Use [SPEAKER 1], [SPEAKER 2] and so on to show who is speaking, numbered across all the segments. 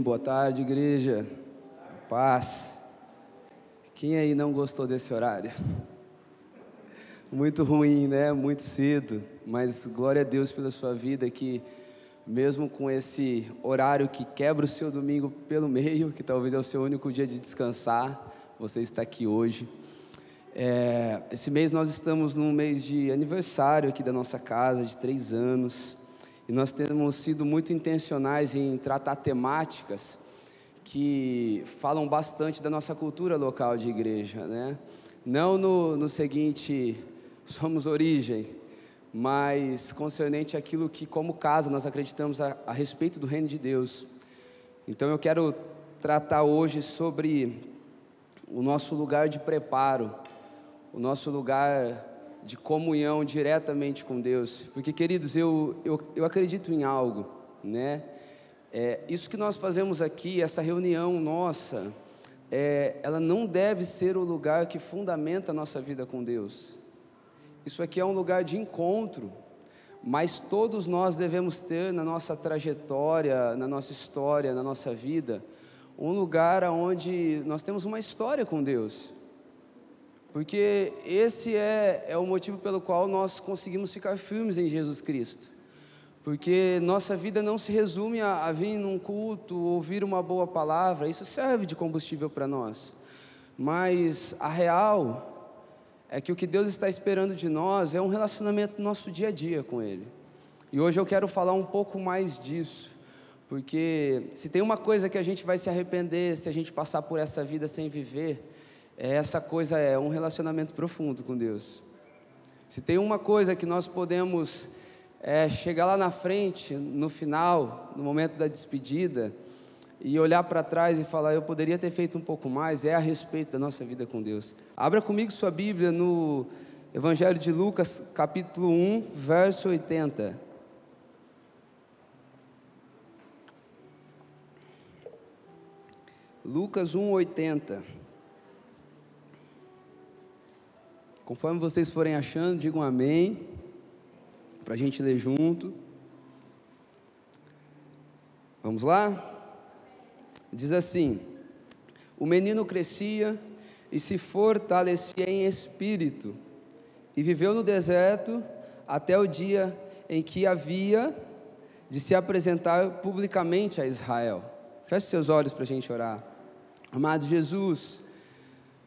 [SPEAKER 1] Boa tarde, igreja. Paz. Quem aí não gostou desse horário? Muito ruim, né? Muito cedo. Mas glória a Deus pela sua vida que mesmo com esse horário que quebra o seu domingo pelo meio, que talvez é o seu único dia de descansar, você está aqui hoje. É, esse mês nós estamos num mês de aniversário aqui da nossa casa, de três anos. E nós temos sido muito intencionais em tratar temáticas que falam bastante da nossa cultura local de igreja, né? Não no, no seguinte, somos origem, mas concernente aquilo que, como casa, nós acreditamos a, a respeito do reino de Deus. Então eu quero tratar hoje sobre o nosso lugar de preparo, o nosso lugar de comunhão diretamente com Deus. Porque, queridos, eu, eu, eu acredito em algo, né? É, isso que nós fazemos aqui, essa reunião nossa, é, ela não deve ser o lugar que fundamenta a nossa vida com Deus. Isso aqui é um lugar de encontro, mas todos nós devemos ter na nossa trajetória, na nossa história, na nossa vida, um lugar onde nós temos uma história com Deus. Porque esse é, é o motivo pelo qual nós conseguimos ficar firmes em Jesus Cristo. Porque nossa vida não se resume a, a vir num culto, ouvir uma boa palavra, isso serve de combustível para nós. Mas a real é que o que Deus está esperando de nós é um relacionamento no nosso dia a dia com Ele. E hoje eu quero falar um pouco mais disso, porque se tem uma coisa que a gente vai se arrepender se a gente passar por essa vida sem viver, essa coisa é um relacionamento profundo com Deus. Se tem uma coisa que nós podemos é, chegar lá na frente, no final, no momento da despedida, e olhar para trás e falar, eu poderia ter feito um pouco mais, é a respeito da nossa vida com Deus. Abra comigo sua Bíblia no Evangelho de Lucas, capítulo 1, verso 80. Lucas 1, Conforme vocês forem achando, digam amém, para a gente ler junto. Vamos lá? Diz assim: O menino crescia e se fortalecia em espírito, e viveu no deserto até o dia em que havia de se apresentar publicamente a Israel. Feche seus olhos para a gente orar. Amado Jesus,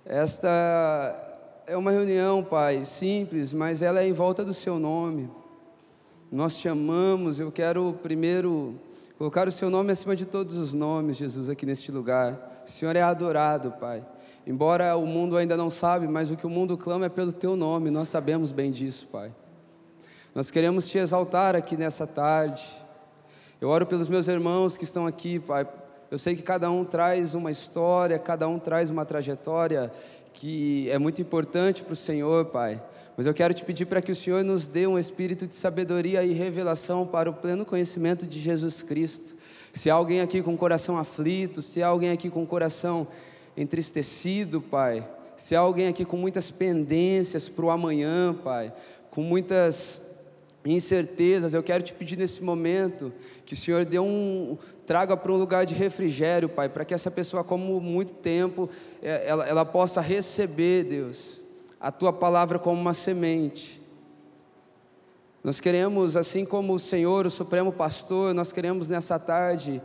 [SPEAKER 1] esta é uma reunião, Pai, simples, mas ela é em volta do Seu nome. Nós te amamos. Eu quero primeiro colocar o Seu nome acima de todos os nomes, Jesus, aqui neste lugar. O Senhor é adorado, Pai. Embora o mundo ainda não sabe, mas o que o mundo clama é pelo Teu nome. Nós sabemos bem disso, Pai. Nós queremos te exaltar aqui nessa tarde. Eu oro pelos meus irmãos que estão aqui, Pai. Eu sei que cada um traz uma história, cada um traz uma trajetória que é muito importante para o Senhor, Pai. Mas eu quero te pedir para que o Senhor nos dê um espírito de sabedoria e revelação para o pleno conhecimento de Jesus Cristo. Se há alguém aqui com coração aflito, se há alguém aqui com coração entristecido, Pai, se há alguém aqui com muitas pendências para o amanhã, Pai, com muitas incertezas, eu quero te pedir nesse momento que o Senhor dê um, traga para um lugar de refrigério, Pai, para que essa pessoa, como muito tempo, é, ela, ela possa receber, Deus, a Tua palavra como uma semente. Nós queremos, assim como o Senhor, o Supremo Pastor, nós queremos nessa tarde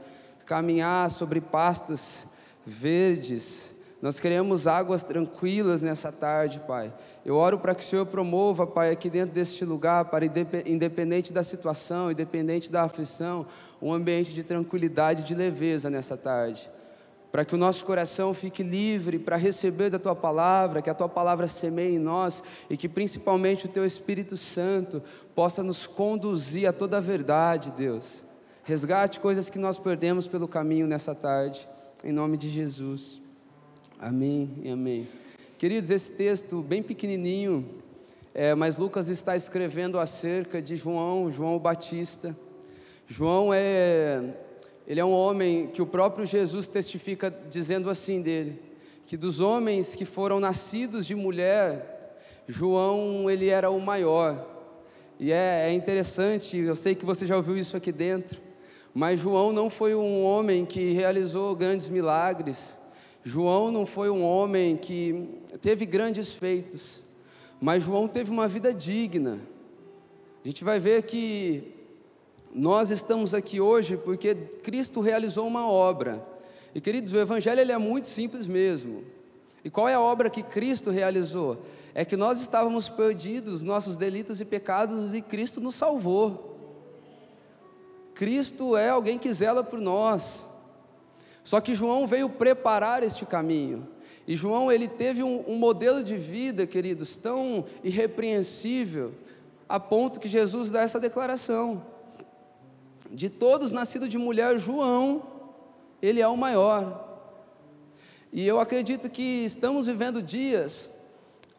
[SPEAKER 1] caminhar sobre pastos verdes, nós queremos águas tranquilas nessa tarde, Pai. Eu oro para que o Senhor promova, Pai, aqui dentro deste lugar, para independente da situação, independente da aflição, um ambiente de tranquilidade e de leveza nessa tarde. Para que o nosso coração fique livre para receber da tua palavra, que a tua palavra semeie em nós e que principalmente o teu Espírito Santo possa nos conduzir a toda a verdade, Deus. Resgate coisas que nós perdemos pelo caminho nessa tarde, em nome de Jesus. Amém e amém. Queridos, esse texto bem pequenininho, é, mas Lucas está escrevendo acerca de João, João Batista. João é, ele é um homem que o próprio Jesus testifica dizendo assim dele, que dos homens que foram nascidos de mulher, João ele era o maior. E é, é interessante, eu sei que você já ouviu isso aqui dentro, Mas João não foi um homem que realizou grandes milagres. João não foi um homem que teve grandes feitos. Mas João teve uma vida digna. A gente vai ver que nós estamos aqui hoje porque Cristo realizou uma obra. E queridos, o Evangelho ele é muito simples mesmo. E qual é a obra que Cristo realizou? É que nós estávamos perdidos, nossos delitos e pecados, e Cristo nos salvou. Cristo é alguém que zela por nós. Só que João veio preparar este caminho. E João ele teve um, um modelo de vida, queridos, tão irrepreensível, a ponto que Jesus dá essa declaração: de todos nascidos de mulher, João, ele é o maior. E eu acredito que estamos vivendo dias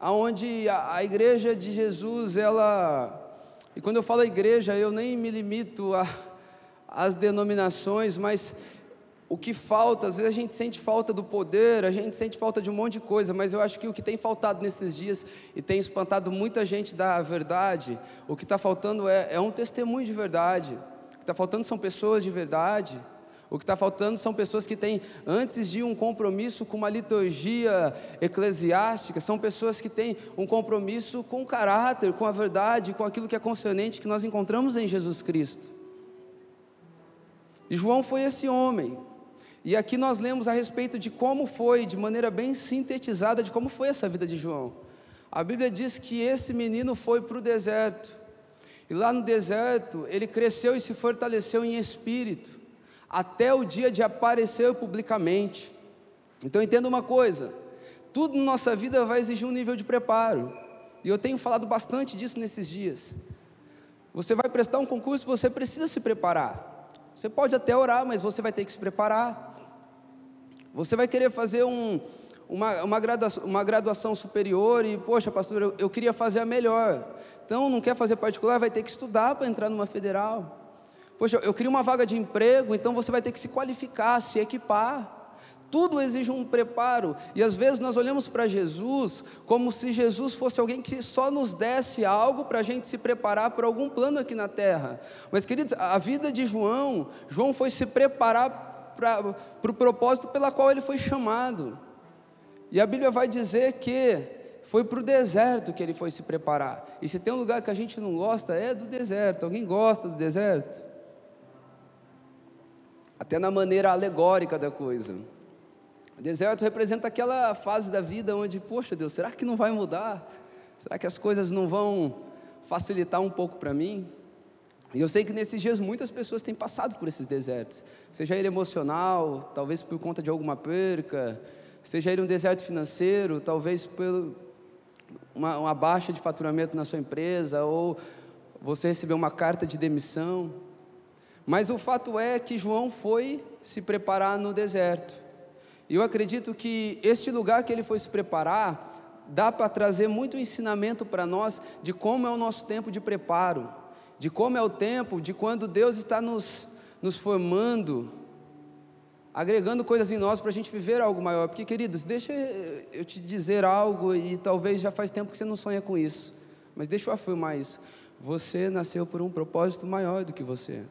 [SPEAKER 1] onde a, a igreja de Jesus, ela, e quando eu falo igreja, eu nem me limito às denominações, mas o que falta, às vezes a gente sente falta do poder, a gente sente falta de um monte de coisa, mas eu acho que o que tem faltado nesses dias e tem espantado muita gente da verdade, o que está faltando é, é um testemunho de verdade, o que está faltando são pessoas de verdade, o que está faltando são pessoas que têm, antes de um compromisso com uma liturgia eclesiástica, são pessoas que têm um compromisso com o caráter, com a verdade, com aquilo que é concernente que nós encontramos em Jesus Cristo. E João foi esse homem, e aqui nós lemos a respeito de como foi, de maneira bem sintetizada, de como foi essa vida de João. A Bíblia diz que esse menino foi para o deserto, e lá no deserto ele cresceu e se fortaleceu em espírito, até o dia de aparecer publicamente. Então entenda uma coisa: tudo na nossa vida vai exigir um nível de preparo, e eu tenho falado bastante disso nesses dias. Você vai prestar um concurso, você precisa se preparar. Você pode até orar, mas você vai ter que se preparar. Você vai querer fazer um, uma, uma, graduação, uma graduação superior e, poxa, pastor, eu, eu queria fazer a melhor. Então, não quer fazer particular, vai ter que estudar para entrar numa federal. Poxa, eu queria uma vaga de emprego, então você vai ter que se qualificar, se equipar. Tudo exige um preparo, e às vezes nós olhamos para Jesus como se Jesus fosse alguém que só nos desse algo para a gente se preparar para algum plano aqui na terra. Mas, queridos, a vida de João, João foi se preparar para o propósito pela qual ele foi chamado. E a Bíblia vai dizer que foi para o deserto que ele foi se preparar. E se tem um lugar que a gente não gosta, é do deserto. Alguém gosta do deserto? Até na maneira alegórica da coisa. O deserto representa aquela fase da vida onde, poxa Deus, será que não vai mudar? Será que as coisas não vão facilitar um pouco para mim? E eu sei que nesses dias muitas pessoas têm passado por esses desertos, seja ele emocional, talvez por conta de alguma perca, seja ele um deserto financeiro, talvez por uma, uma baixa de faturamento na sua empresa, ou você recebeu uma carta de demissão. Mas o fato é que João foi se preparar no deserto. E eu acredito que este lugar que ele foi se preparar, dá para trazer muito ensinamento para nós de como é o nosso tempo de preparo de como é o tempo, de quando Deus está nos, nos formando, agregando coisas em nós para a gente viver algo maior. Porque, queridos, deixa eu te dizer algo, e talvez já faz tempo que você não sonha com isso, mas deixa eu afirmar isso. Você nasceu por um propósito maior do que você.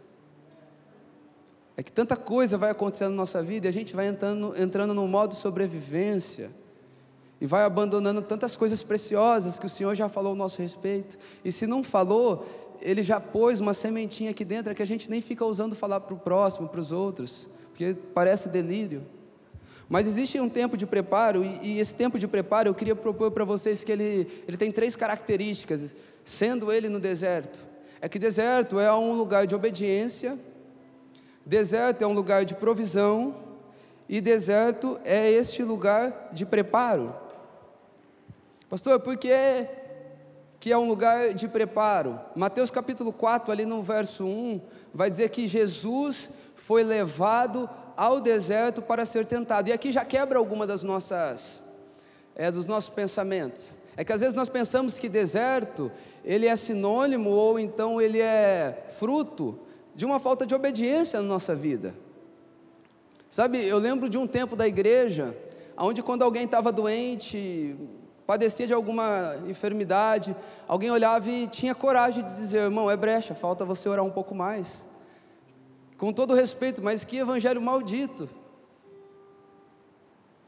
[SPEAKER 1] É que tanta coisa vai acontecendo na nossa vida e a gente vai entrando, entrando no modo sobrevivência e vai abandonando tantas coisas preciosas que o Senhor já falou ao nosso respeito. E se não falou, ele já pôs uma sementinha aqui dentro que a gente nem fica usando falar para o próximo, para os outros, porque parece delírio. Mas existe um tempo de preparo, e, e esse tempo de preparo eu queria propor para vocês que ele, ele tem três características, sendo ele no deserto. É que deserto é um lugar de obediência, deserto é um lugar de provisão, e deserto é este lugar de preparo. Pastor, por que é um lugar de preparo. Mateus capítulo 4, ali no verso 1, vai dizer que Jesus foi levado ao deserto para ser tentado. E aqui já quebra alguma das nossas é, dos nossos pensamentos. É que às vezes nós pensamos que deserto, ele é sinônimo ou então ele é fruto de uma falta de obediência na nossa vida. Sabe, eu lembro de um tempo da igreja, onde quando alguém estava doente, padecia de alguma enfermidade, alguém olhava e tinha coragem de dizer: irmão, é brecha, falta você orar um pouco mais. Com todo respeito, mas que evangelho maldito.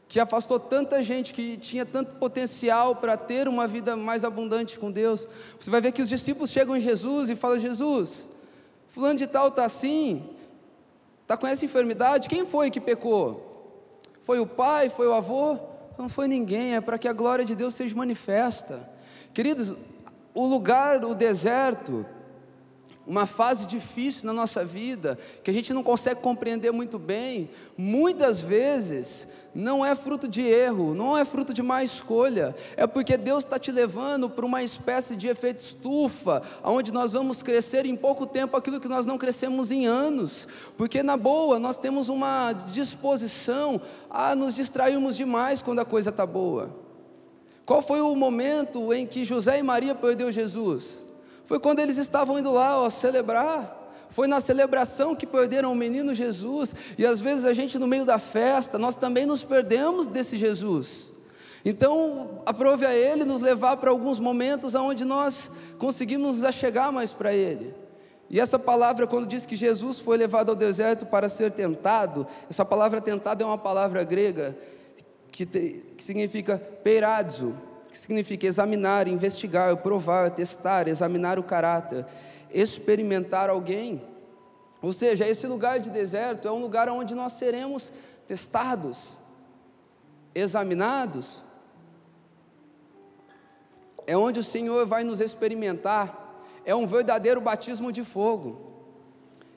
[SPEAKER 1] Que afastou tanta gente que tinha tanto potencial para ter uma vida mais abundante com Deus. Você vai ver que os discípulos chegam em Jesus e falam: Jesus, fulano de tal está assim, está com essa enfermidade, quem foi que pecou? Foi o pai? Foi o avô? Não foi ninguém, é para que a glória de Deus seja manifesta. Queridos, o lugar, o deserto, uma fase difícil na nossa vida, que a gente não consegue compreender muito bem, muitas vezes não é fruto de erro, não é fruto de má escolha, é porque Deus está te levando para uma espécie de efeito estufa, onde nós vamos crescer em pouco tempo aquilo que nós não crescemos em anos, porque na boa nós temos uma disposição a nos distrairmos demais quando a coisa está boa. Qual foi o momento em que José e Maria perdeu Jesus? Foi quando eles estavam indo lá ó, celebrar. Foi na celebração que perderam o menino Jesus, e às vezes a gente, no meio da festa, nós também nos perdemos desse Jesus. Então, aprove a Ele nos levar para alguns momentos onde nós conseguimos nos achegar mais para Ele. E essa palavra, quando diz que Jesus foi levado ao deserto para ser tentado, essa palavra tentado é uma palavra grega que, te, que significa peiradzo, que significa examinar, investigar, provar, testar, examinar o caráter experimentar alguém. Ou seja, esse lugar de deserto é um lugar onde nós seremos testados, examinados. É onde o Senhor vai nos experimentar. É um verdadeiro batismo de fogo.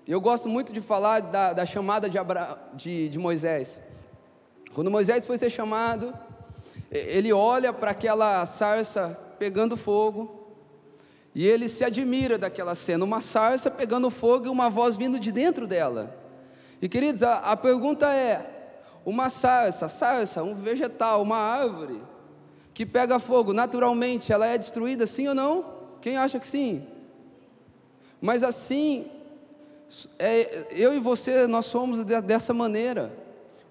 [SPEAKER 1] E eu gosto muito de falar da, da chamada de, Abra, de, de Moisés. Quando Moisés foi ser chamado, ele olha para aquela sarça pegando fogo, e ele se admira daquela cena, uma sarça pegando fogo e uma voz vindo de dentro dela. E queridos, a, a pergunta é: uma sarça, sarça, um vegetal, uma árvore que pega fogo, naturalmente, ela é destruída, sim ou não? Quem acha que sim? Mas assim, é, eu e você, nós somos dessa maneira.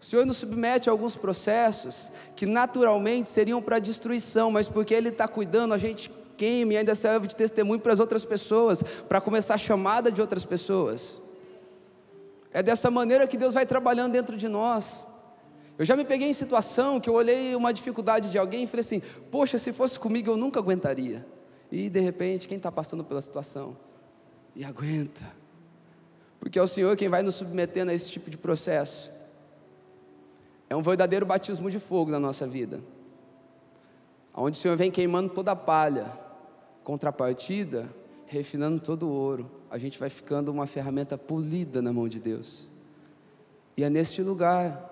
[SPEAKER 1] O Senhor nos submete a alguns processos que naturalmente seriam para destruição, mas porque Ele está cuidando, a gente queime e ainda serve de testemunho para as outras pessoas, para começar a chamada de outras pessoas. É dessa maneira que Deus vai trabalhando dentro de nós. Eu já me peguei em situação que eu olhei uma dificuldade de alguém e falei assim: Poxa, se fosse comigo eu nunca aguentaria. E de repente, quem está passando pela situação? E aguenta. Porque é o Senhor quem vai nos submetendo a esse tipo de processo. É um verdadeiro batismo de fogo na nossa vida. Onde o Senhor vem queimando toda a palha, Contrapartida, refinando todo o ouro, a gente vai ficando uma ferramenta polida na mão de Deus. E é neste lugar.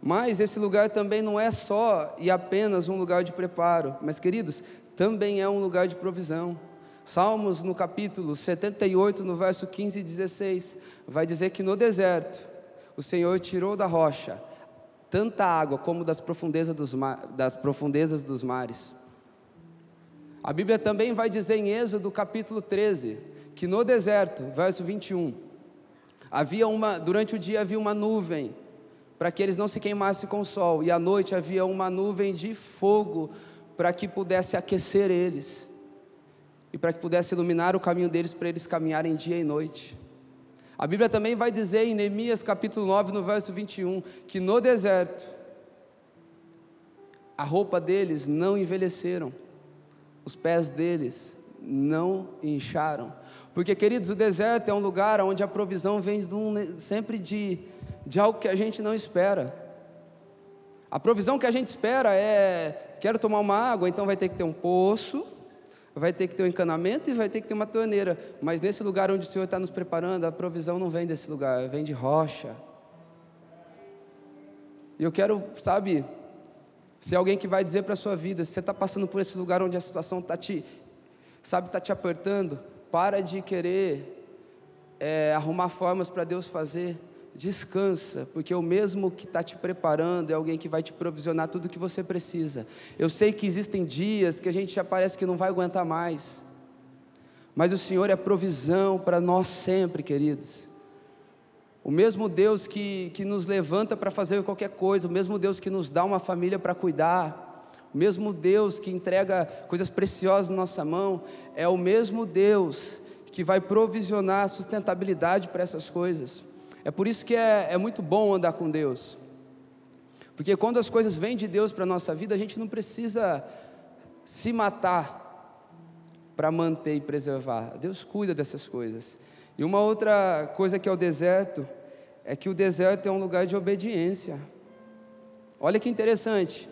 [SPEAKER 1] Mas esse lugar também não é só e apenas um lugar de preparo, mas queridos, também é um lugar de provisão. Salmos no capítulo 78, no verso 15 e 16, vai dizer que no deserto o Senhor tirou da rocha tanta água como das profundezas dos, das profundezas dos mares. A Bíblia também vai dizer em Êxodo capítulo 13, que no deserto, verso 21, havia uma, durante o dia havia uma nuvem, para que eles não se queimassem com o sol, e à noite havia uma nuvem de fogo, para que pudesse aquecer eles, e para que pudesse iluminar o caminho deles, para eles caminharem dia e noite. A Bíblia também vai dizer em Neemias capítulo 9, no verso 21, que no deserto, a roupa deles não envelheceram, os pés deles não incharam. Porque, queridos, o deserto é um lugar onde a provisão vem de um, sempre de, de algo que a gente não espera. A provisão que a gente espera é: quero tomar uma água, então vai ter que ter um poço, vai ter que ter um encanamento e vai ter que ter uma torneira. Mas nesse lugar onde o Senhor está nos preparando, a provisão não vem desse lugar, vem de rocha. E eu quero, sabe, se é alguém que vai dizer para a sua vida, se você está passando por esse lugar onde a situação está te, sabe, está te apertando, para de querer é, arrumar formas para Deus fazer. Descansa, porque o mesmo que está te preparando é alguém que vai te provisionar tudo o que você precisa. Eu sei que existem dias que a gente já parece que não vai aguentar mais, mas o Senhor é provisão para nós sempre, queridos. O mesmo Deus que, que nos levanta para fazer qualquer coisa, o mesmo Deus que nos dá uma família para cuidar, o mesmo Deus que entrega coisas preciosas na nossa mão, é o mesmo Deus que vai provisionar sustentabilidade para essas coisas. É por isso que é, é muito bom andar com Deus. Porque quando as coisas vêm de Deus para a nossa vida, a gente não precisa se matar para manter e preservar. Deus cuida dessas coisas. E uma outra coisa que é o deserto, é que o deserto é um lugar de obediência. Olha que interessante.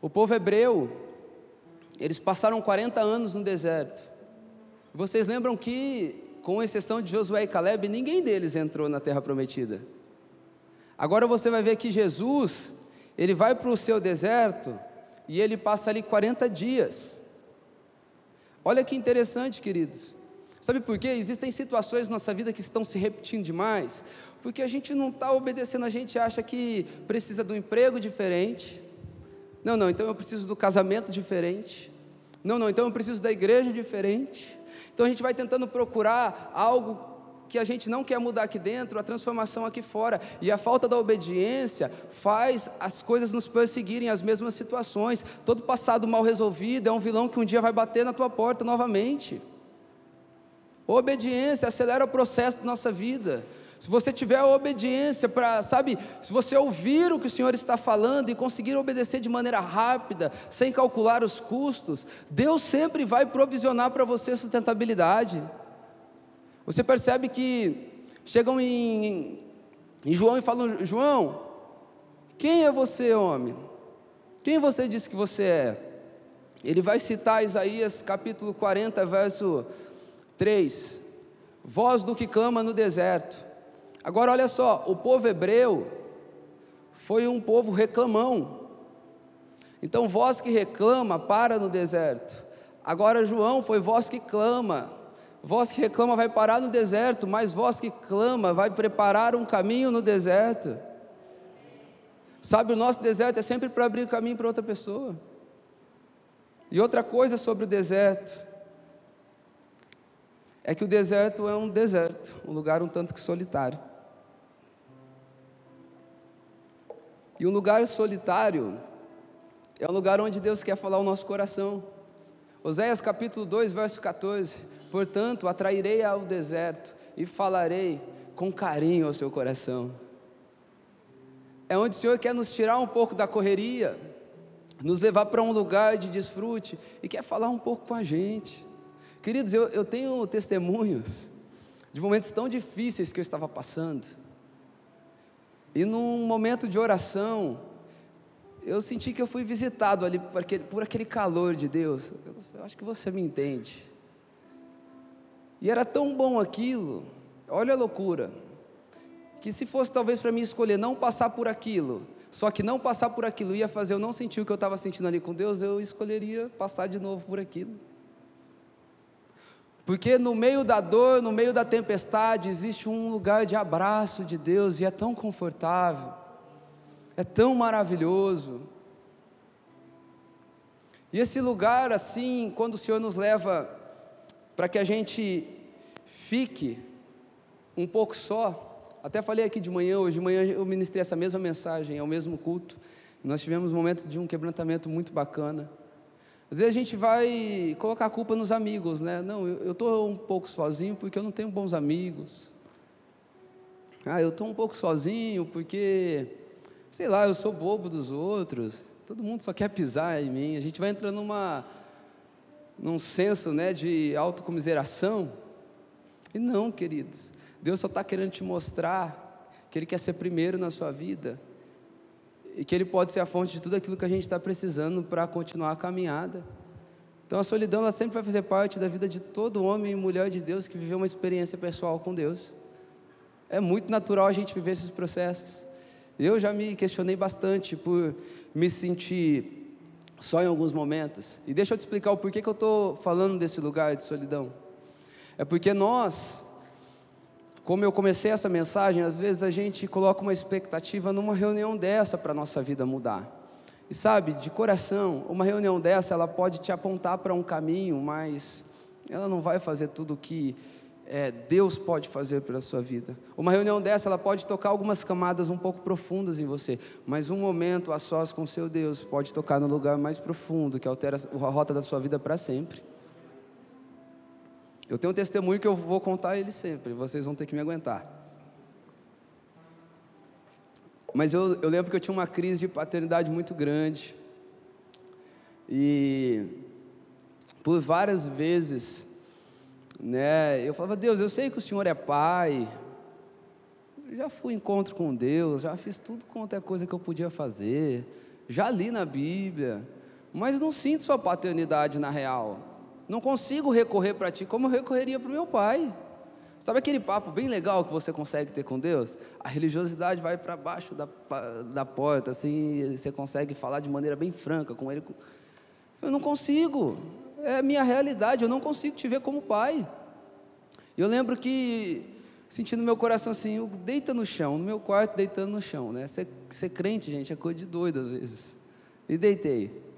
[SPEAKER 1] O povo hebreu, eles passaram 40 anos no deserto. Vocês lembram que, com exceção de Josué e Caleb, ninguém deles entrou na terra prometida. Agora você vai ver que Jesus, ele vai para o seu deserto e ele passa ali 40 dias. Olha que interessante, queridos. Sabe por quê? Existem situações na nossa vida que estão se repetindo demais, porque a gente não está obedecendo, a gente acha que precisa de um emprego diferente, não, não, então eu preciso do casamento diferente. Não, não, então eu preciso da igreja diferente. Então a gente vai tentando procurar algo que a gente não quer mudar aqui dentro, a transformação aqui fora. E a falta da obediência faz as coisas nos perseguirem, as mesmas situações. Todo passado mal resolvido é um vilão que um dia vai bater na tua porta novamente. Obediência acelera o processo da nossa vida se você tiver a obediência para, sabe, se você ouvir o que o Senhor está falando e conseguir obedecer de maneira rápida, sem calcular os custos, Deus sempre vai provisionar para você sustentabilidade. Você percebe que chegam em, em, em João e falam: João, quem é você, homem? Quem você disse que você é? Ele vai citar Isaías capítulo 40, verso 3: Voz do que clama no deserto Agora olha só, o povo hebreu foi um povo reclamão. Então, voz que reclama para no deserto. Agora, João foi voz que clama. Voz que reclama vai parar no deserto, mas voz que clama vai preparar um caminho no deserto. Sabe, o nosso deserto é sempre para abrir caminho para outra pessoa. E outra coisa sobre o deserto é que o deserto é um deserto, um lugar um tanto que solitário. E um lugar solitário é um lugar onde Deus quer falar o nosso coração. Oséias capítulo 2, verso 14: Portanto, atrairei ao deserto e falarei com carinho ao seu coração. É onde o Senhor quer nos tirar um pouco da correria, nos levar para um lugar de desfrute e quer falar um pouco com a gente. Queridos, eu, eu tenho testemunhos de momentos tão difíceis que eu estava passando e num momento de oração, eu senti que eu fui visitado ali por aquele, por aquele calor de Deus. Eu, eu acho que você me entende. E era tão bom aquilo, olha a loucura, que se fosse talvez para mim escolher não passar por aquilo, só que não passar por aquilo ia fazer eu não sentir o que eu estava sentindo ali com Deus, eu escolheria passar de novo por aquilo. Porque no meio da dor, no meio da tempestade, existe um lugar de abraço de Deus e é tão confortável, é tão maravilhoso. E esse lugar, assim, quando o Senhor nos leva para que a gente fique um pouco só, até falei aqui de manhã, hoje de manhã eu ministrei essa mesma mensagem, é o mesmo culto, nós tivemos um momento de um quebrantamento muito bacana. Às vezes a gente vai colocar a culpa nos amigos, né? Não, eu estou um pouco sozinho porque eu não tenho bons amigos. Ah, eu estou um pouco sozinho porque, sei lá, eu sou bobo dos outros. Todo mundo só quer pisar em mim. A gente vai entrando numa, num senso né, de autocomiseração. E não, queridos, Deus só está querendo te mostrar que Ele quer ser primeiro na sua vida e que Ele pode ser a fonte de tudo aquilo que a gente está precisando para continuar a caminhada. Então a solidão ela sempre vai fazer parte da vida de todo homem e mulher de Deus que viveu uma experiência pessoal com Deus. É muito natural a gente viver esses processos. Eu já me questionei bastante por me sentir só em alguns momentos. E deixa eu te explicar o porquê que eu estou falando desse lugar de solidão. É porque nós, como eu comecei essa mensagem, às vezes a gente coloca uma expectativa numa reunião dessa para a nossa vida mudar. E sabe, de coração, uma reunião dessa, ela pode te apontar para um caminho, mas ela não vai fazer tudo o que é, Deus pode fazer pela sua vida. Uma reunião dessa, ela pode tocar algumas camadas um pouco profundas em você, mas um momento a sós com seu Deus pode tocar no lugar mais profundo, que altera a rota da sua vida para sempre. Eu tenho um testemunho que eu vou contar ele sempre, vocês vão ter que me aguentar. Mas eu, eu lembro que eu tinha uma crise de paternidade muito grande. E por várias vezes, né, eu falava, Deus, eu sei que o Senhor é pai. Já fui encontro com Deus, já fiz tudo quanto é coisa que eu podia fazer. Já li na Bíblia, mas não sinto sua paternidade na real. Não consigo recorrer para ti como eu recorreria para o meu pai. Sabe aquele papo bem legal que você consegue ter com Deus? A religiosidade vai para baixo da, da porta, assim, você consegue falar de maneira bem franca com Ele. Eu não consigo, é a minha realidade, eu não consigo te ver como pai. Eu lembro que, sentindo meu coração assim, eu deita no chão, no meu quarto deitando no chão, né? Ser, ser crente, gente, é coisa de doido às vezes. E deitei.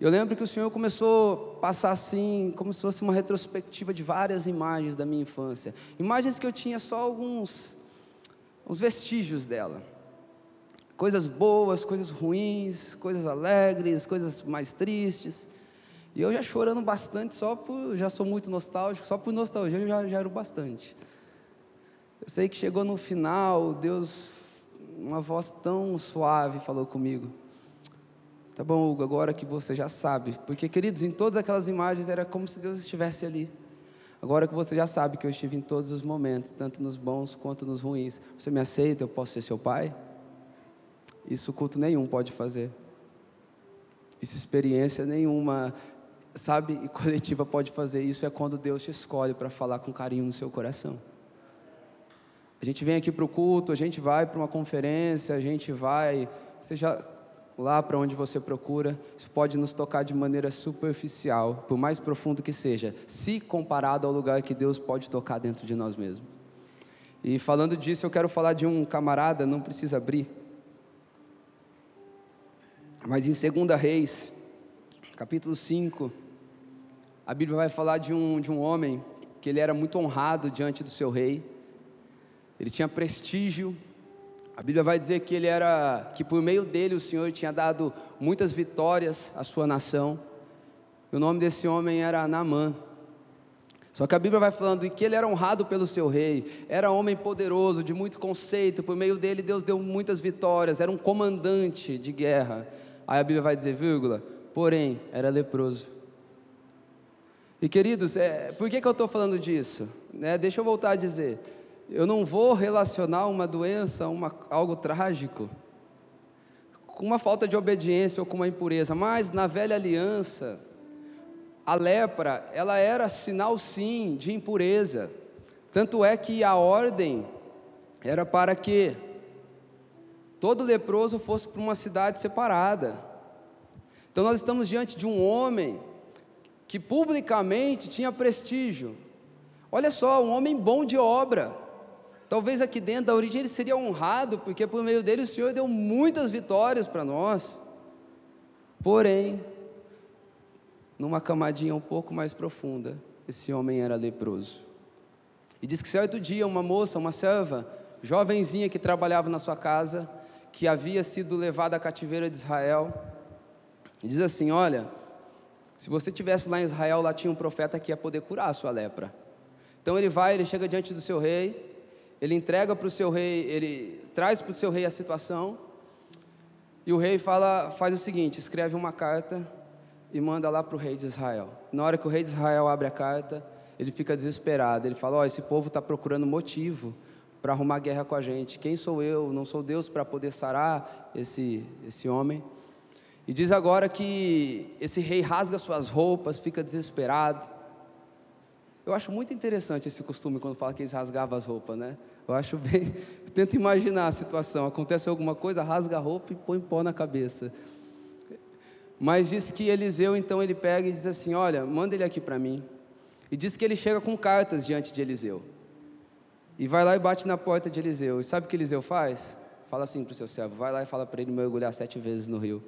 [SPEAKER 1] Eu lembro que o Senhor começou a passar assim, como se fosse uma retrospectiva de várias imagens da minha infância. Imagens que eu tinha só alguns uns vestígios dela. Coisas boas, coisas ruins, coisas alegres, coisas mais tristes. E eu já chorando bastante, só por. Já sou muito nostálgico, só por nostalgia eu já, já era bastante. Eu sei que chegou no final, Deus, uma voz tão suave falou comigo. Tá bom, Hugo, agora que você já sabe. Porque, queridos, em todas aquelas imagens era como se Deus estivesse ali. Agora que você já sabe que eu estive em todos os momentos, tanto nos bons quanto nos ruins, você me aceita? Eu posso ser seu pai? Isso culto nenhum pode fazer. Isso experiência nenhuma, sabe, coletiva pode fazer. Isso é quando Deus te escolhe para falar com carinho no seu coração. A gente vem aqui para o culto, a gente vai para uma conferência, a gente vai, seja lá para onde você procura, isso pode nos tocar de maneira superficial, por mais profundo que seja, se comparado ao lugar que Deus pode tocar dentro de nós mesmos. E falando disso, eu quero falar de um camarada, não precisa abrir, mas em 2 Reis, capítulo 5, a Bíblia vai falar de um, de um homem que ele era muito honrado diante do seu rei, ele tinha prestígio, a Bíblia vai dizer que ele era, que por meio dele o Senhor tinha dado muitas vitórias à sua nação. E o nome desse homem era Naamã. Só que a Bíblia vai falando que ele era honrado pelo seu rei, era homem poderoso, de muito conceito, por meio dele Deus deu muitas vitórias, era um comandante de guerra. Aí a Bíblia vai dizer, vírgula, porém, era leproso. E queridos, é, por que, que eu estou falando disso? É, deixa eu voltar a dizer. Eu não vou relacionar uma doença, uma, algo trágico, com uma falta de obediência ou com uma impureza, mas na velha aliança, a lepra, ela era sinal sim de impureza. Tanto é que a ordem era para que todo leproso fosse para uma cidade separada. Então nós estamos diante de um homem que publicamente tinha prestígio. Olha só, um homem bom de obra. Talvez aqui dentro da origem ele seria honrado, porque por meio dele o Senhor deu muitas vitórias para nós. Porém, numa camadinha um pouco mais profunda, esse homem era leproso. E diz que certo dia uma moça, uma serva, jovenzinha que trabalhava na sua casa, que havia sido levada à cativeira de Israel, diz assim: Olha, se você tivesse lá em Israel, lá tinha um profeta que ia poder curar a sua lepra. Então ele vai, ele chega diante do seu rei, ele entrega para o seu rei, ele traz para o seu rei a situação, e o rei fala, faz o seguinte: escreve uma carta e manda lá para o rei de Israel. Na hora que o rei de Israel abre a carta, ele fica desesperado. Ele fala: Ó, oh, esse povo está procurando motivo para arrumar guerra com a gente. Quem sou eu? Não sou Deus para poder sarar esse, esse homem. E diz agora que esse rei rasga suas roupas, fica desesperado. Eu acho muito interessante esse costume quando fala que eles rasgavam as roupas, né? Eu acho bem. Eu tento imaginar a situação. Acontece alguma coisa, rasga a roupa e põe pó na cabeça. Mas diz que Eliseu, então, ele pega e diz assim: Olha, manda ele aqui para mim. E diz que ele chega com cartas diante de Eliseu. E vai lá e bate na porta de Eliseu. E sabe o que Eliseu faz? Fala assim para o seu servo: Vai lá e fala para ele mergulhar sete vezes no rio.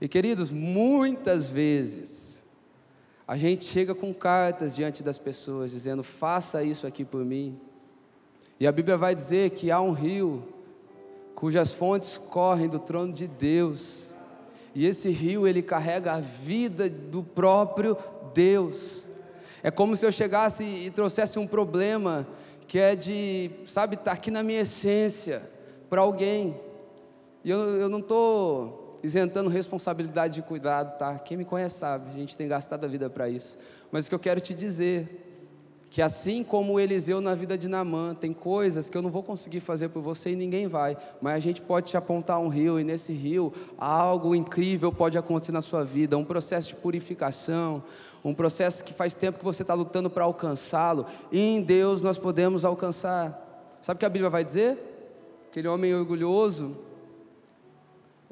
[SPEAKER 1] E queridos, muitas vezes, a gente chega com cartas diante das pessoas, dizendo: Faça isso aqui por mim. E a Bíblia vai dizer que há um rio cujas fontes correm do trono de Deus. E esse rio ele carrega a vida do próprio Deus. É como se eu chegasse e trouxesse um problema que é de, sabe, estar tá aqui na minha essência para alguém. E eu, eu não estou isentando responsabilidade de cuidado, tá? Quem me conhece sabe, a gente tem gastado a vida para isso. Mas o que eu quero te dizer que assim como Eliseu na vida de Namã, tem coisas que eu não vou conseguir fazer por você e ninguém vai, mas a gente pode te apontar um rio e nesse rio algo incrível pode acontecer na sua vida, um processo de purificação, um processo que faz tempo que você está lutando para alcançá-lo, e em Deus nós podemos alcançar. Sabe o que a Bíblia vai dizer? Aquele homem orgulhoso,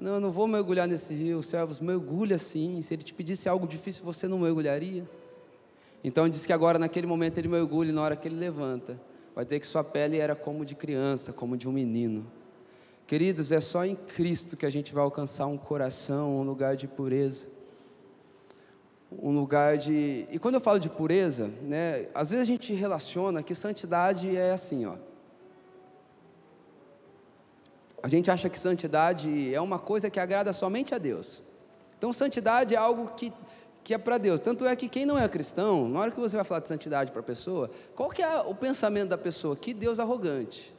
[SPEAKER 1] não, eu não vou mergulhar nesse rio, servos, mergulha sim, se ele te pedisse algo difícil, você não mergulharia? Então diz que agora naquele momento ele mergulha e na hora que ele levanta, vai ter que sua pele era como de criança, como de um menino. Queridos, é só em Cristo que a gente vai alcançar um coração, um lugar de pureza. Um lugar de. E quando eu falo de pureza, né, às vezes a gente relaciona que santidade é assim, ó. A gente acha que santidade é uma coisa que agrada somente a Deus. Então, santidade é algo que que é para Deus. Tanto é que quem não é cristão, na hora que você vai falar de santidade para a pessoa, qual que é o pensamento da pessoa? Que Deus arrogante.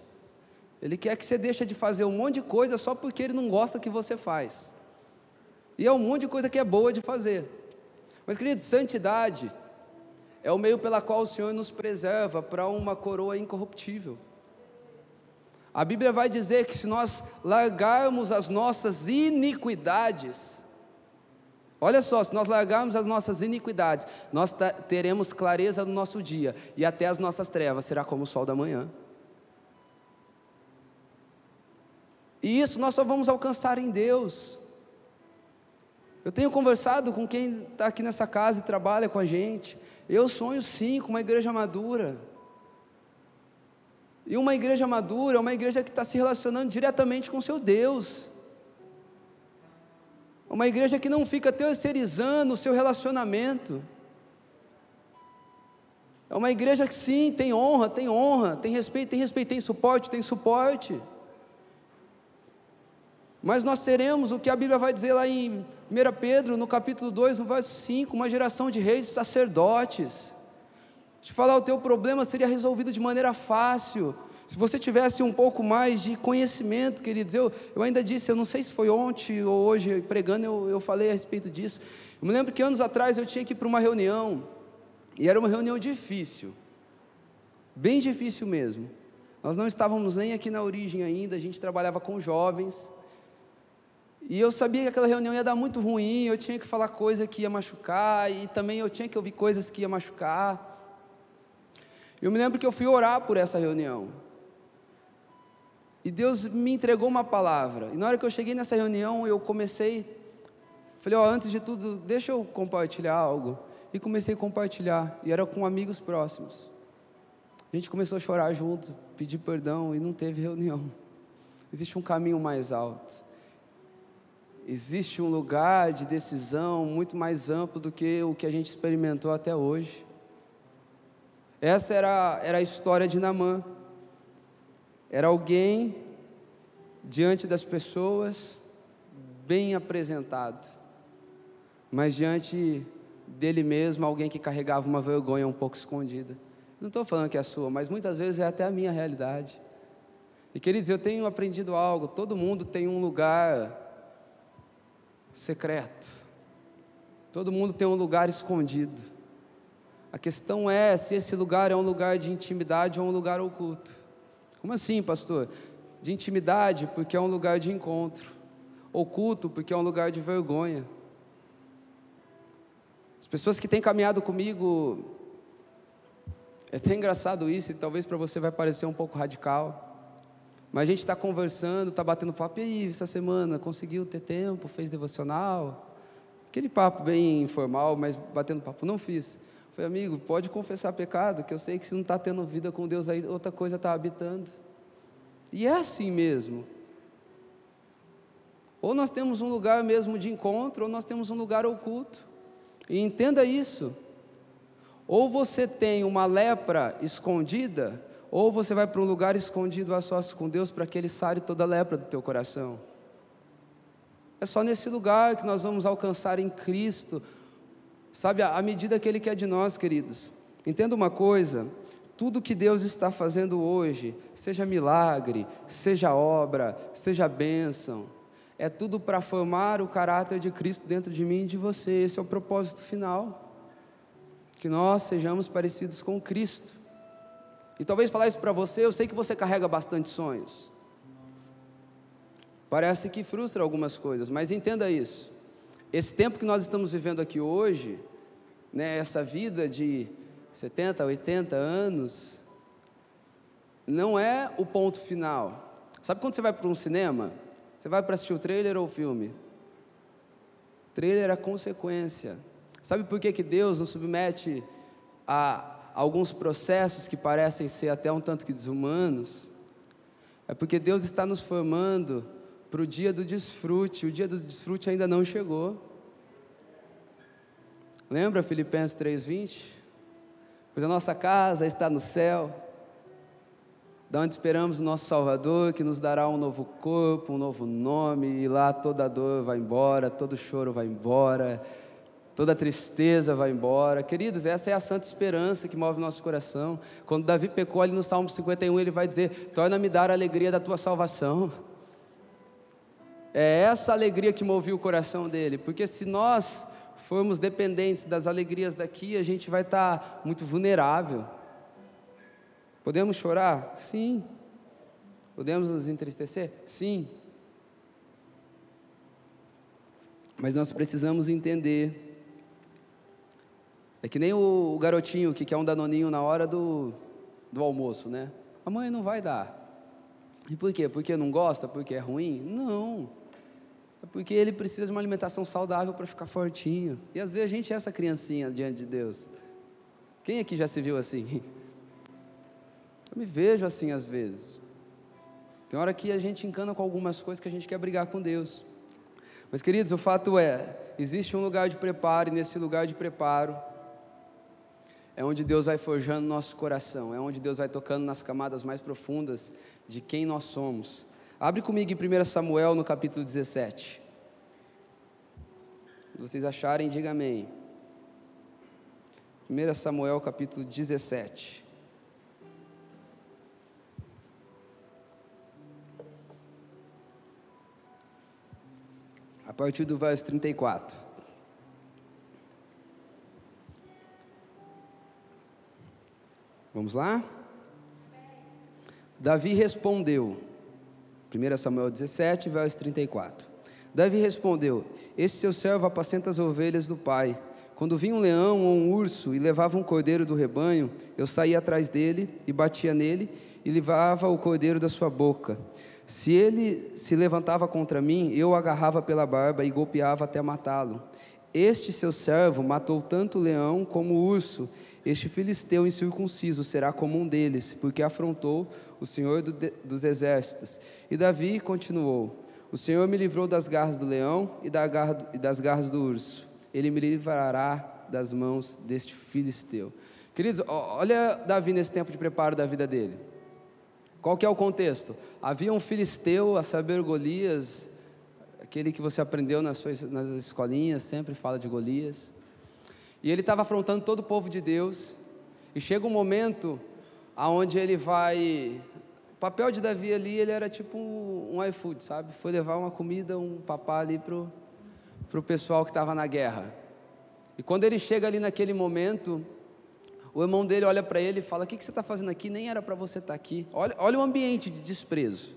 [SPEAKER 1] Ele quer que você deixe de fazer um monte de coisa só porque ele não gosta que você faz. E é um monte de coisa que é boa de fazer. Mas, querido, santidade é o meio pela qual o Senhor nos preserva para uma coroa incorruptível. A Bíblia vai dizer que se nós largarmos as nossas iniquidades, Olha só, se nós largarmos as nossas iniquidades, nós teremos clareza no nosso dia, e até as nossas trevas será como o sol da manhã. E isso nós só vamos alcançar em Deus. Eu tenho conversado com quem está aqui nessa casa e trabalha com a gente. Eu sonho sim com uma igreja madura. E uma igreja madura é uma igreja que está se relacionando diretamente com seu Deus. Uma igreja que não fica terceirizando o seu relacionamento. É uma igreja que sim, tem honra, tem honra, tem respeito, tem respeito, tem suporte, tem suporte. Mas nós teremos o que a Bíblia vai dizer lá em 1 Pedro, no capítulo 2, no verso 5, uma geração de reis e sacerdotes. De falar o teu problema seria resolvido de maneira fácil, se você tivesse um pouco mais de conhecimento, queridos, eu, eu ainda disse, eu não sei se foi ontem ou hoje, pregando, eu, eu falei a respeito disso. Eu me lembro que anos atrás eu tinha que ir para uma reunião, e era uma reunião difícil, bem difícil mesmo. Nós não estávamos nem aqui na origem ainda, a gente trabalhava com jovens, e eu sabia que aquela reunião ia dar muito ruim, eu tinha que falar coisa que ia machucar, e também eu tinha que ouvir coisas que ia machucar. Eu me lembro que eu fui orar por essa reunião. E Deus me entregou uma palavra. E na hora que eu cheguei nessa reunião, eu comecei, falei, ó, oh, antes de tudo, deixa eu compartilhar algo. E comecei a compartilhar, e era com amigos próximos. A gente começou a chorar junto, pedir perdão e não teve reunião. Existe um caminho mais alto. Existe um lugar de decisão muito mais amplo do que o que a gente experimentou até hoje. Essa era, era a história de Namã. Era alguém diante das pessoas bem apresentado, mas diante dele mesmo, alguém que carregava uma vergonha um pouco escondida. Não estou falando que é a sua, mas muitas vezes é até a minha realidade. E queridos, eu tenho aprendido algo: todo mundo tem um lugar secreto, todo mundo tem um lugar escondido. A questão é se esse lugar é um lugar de intimidade ou um lugar oculto. Como assim, pastor? De intimidade, porque é um lugar de encontro. Oculto, porque é um lugar de vergonha. As pessoas que têm caminhado comigo, é até engraçado isso, e talvez para você vai parecer um pouco radical. Mas a gente está conversando, está batendo papo, e aí, essa semana, conseguiu ter tempo, fez devocional? Aquele papo bem informal, mas batendo papo, não fiz. Falei, amigo, pode confessar pecado, que eu sei que se não está tendo vida com Deus aí, outra coisa está habitando. E é assim mesmo. Ou nós temos um lugar mesmo de encontro, ou nós temos um lugar oculto. E entenda isso. Ou você tem uma lepra escondida, ou você vai para um lugar escondido a sós com Deus para que Ele sare toda a lepra do teu coração. É só nesse lugar que nós vamos alcançar em Cristo Sabe, a medida que Ele quer de nós, queridos. Entenda uma coisa: tudo que Deus está fazendo hoje, seja milagre, seja obra, seja bênção, é tudo para formar o caráter de Cristo dentro de mim e de você. Esse é o propósito final. Que nós sejamos parecidos com Cristo. E talvez falar isso para você, eu sei que você carrega bastante sonhos. Parece que frustra algumas coisas, mas entenda isso. Esse tempo que nós estamos vivendo aqui hoje, né, essa vida de 70, 80 anos, não é o ponto final. Sabe quando você vai para um cinema? Você vai para assistir o trailer ou o filme? O trailer é a consequência. Sabe por que, que Deus nos submete a alguns processos que parecem ser até um tanto que desumanos? É porque Deus está nos formando para o dia do desfrute. O dia do desfrute ainda não chegou. Lembra Filipenses 3:20? Pois a nossa casa está no céu, da onde esperamos o nosso Salvador, que nos dará um novo corpo, um novo nome, e lá toda dor vai embora, todo choro vai embora, toda tristeza vai embora. Queridos, essa é a santa esperança que move nosso coração. Quando Davi pecou ali no Salmo 51, ele vai dizer: Torna-me dar a alegria da tua salvação. É essa alegria que movia o coração dele, porque se nós formos dependentes das alegrias daqui, a gente vai estar muito vulnerável. Podemos chorar? Sim. Podemos nos entristecer? Sim. Mas nós precisamos entender. É que nem o garotinho que quer um danoninho na hora do, do almoço, né? A mãe não vai dar. E por quê? Porque não gosta? Porque é ruim? Não. É porque ele precisa de uma alimentação saudável para ficar fortinho. E às vezes a gente é essa criancinha diante de Deus. Quem aqui já se viu assim? Eu me vejo assim às vezes. Tem hora que a gente encana com algumas coisas que a gente quer brigar com Deus. Mas queridos, o fato é, existe um lugar de preparo e nesse lugar de preparo é onde Deus vai forjando nosso coração, é onde Deus vai tocando nas camadas mais profundas de quem nós somos Abre comigo em 1 Samuel no capítulo 17. Se vocês acharem, diga amém. 1 Samuel capítulo 17. A partir do verso 34. Vamos lá? Davi respondeu: 1 Samuel 17, verso 34. Davi respondeu: Este seu servo apacenta as ovelhas do pai. Quando vinha um leão ou um urso e levava um cordeiro do rebanho, eu saía atrás dele e batia nele e levava o cordeiro da sua boca. Se ele se levantava contra mim, eu o agarrava pela barba e golpeava até matá-lo. Este seu servo matou tanto o leão como o urso. Este filisteu incircunciso será como um deles, porque afrontou o Senhor do, dos exércitos. E Davi continuou: O Senhor me livrou das garras do leão e, da garra, e das garras do urso. Ele me livrará das mãos deste filisteu. Queridos, olha Davi nesse tempo de preparo da vida dele. Qual que é o contexto? Havia um filisteu, a saber Golias, aquele que você aprendeu nas suas nas escolinhas, sempre fala de Golias. E ele estava afrontando todo o povo de Deus. E chega um momento aonde ele vai papel de Davi ali, ele era tipo um, um iFood, sabe? Foi levar uma comida, um papá ali pro, pro pessoal que estava na guerra. E quando ele chega ali naquele momento, o irmão dele olha para ele e fala: O que, que você está fazendo aqui? Nem era para você estar tá aqui. Olha, olha o ambiente de desprezo.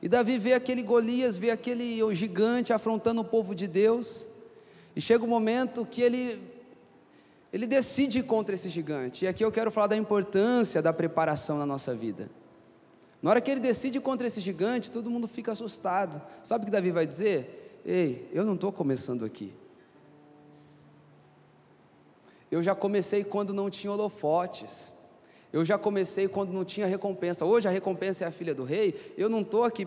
[SPEAKER 1] E Davi vê aquele Golias, vê aquele o gigante afrontando o povo de Deus. E chega um momento que ele ele decide contra esse gigante. E aqui eu quero falar da importância da preparação na nossa vida. Na hora que ele decide contra esse gigante, todo mundo fica assustado. Sabe o que Davi vai dizer? Ei, eu não estou começando aqui. Eu já comecei quando não tinha holofotes. Eu já comecei quando não tinha recompensa. Hoje a recompensa é a filha do rei. Eu não estou aqui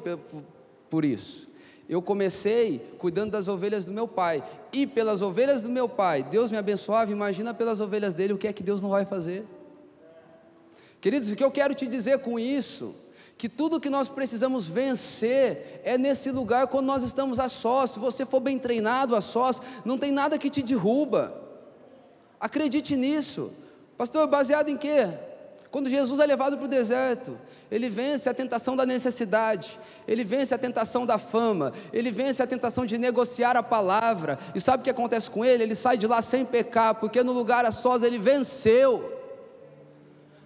[SPEAKER 1] por isso. Eu comecei cuidando das ovelhas do meu pai. E pelas ovelhas do meu pai, Deus me abençoava. Imagina pelas ovelhas dele o que é que Deus não vai fazer. Queridos, o que eu quero te dizer com isso que tudo que nós precisamos vencer é nesse lugar quando nós estamos a sós. Se você for bem treinado a sós, não tem nada que te derruba. Acredite nisso. Pastor, baseado em quê? Quando Jesus é levado para o deserto, ele vence a tentação da necessidade, ele vence a tentação da fama, ele vence a tentação de negociar a palavra. E sabe o que acontece com ele? Ele sai de lá sem pecar, porque no lugar a sós ele venceu.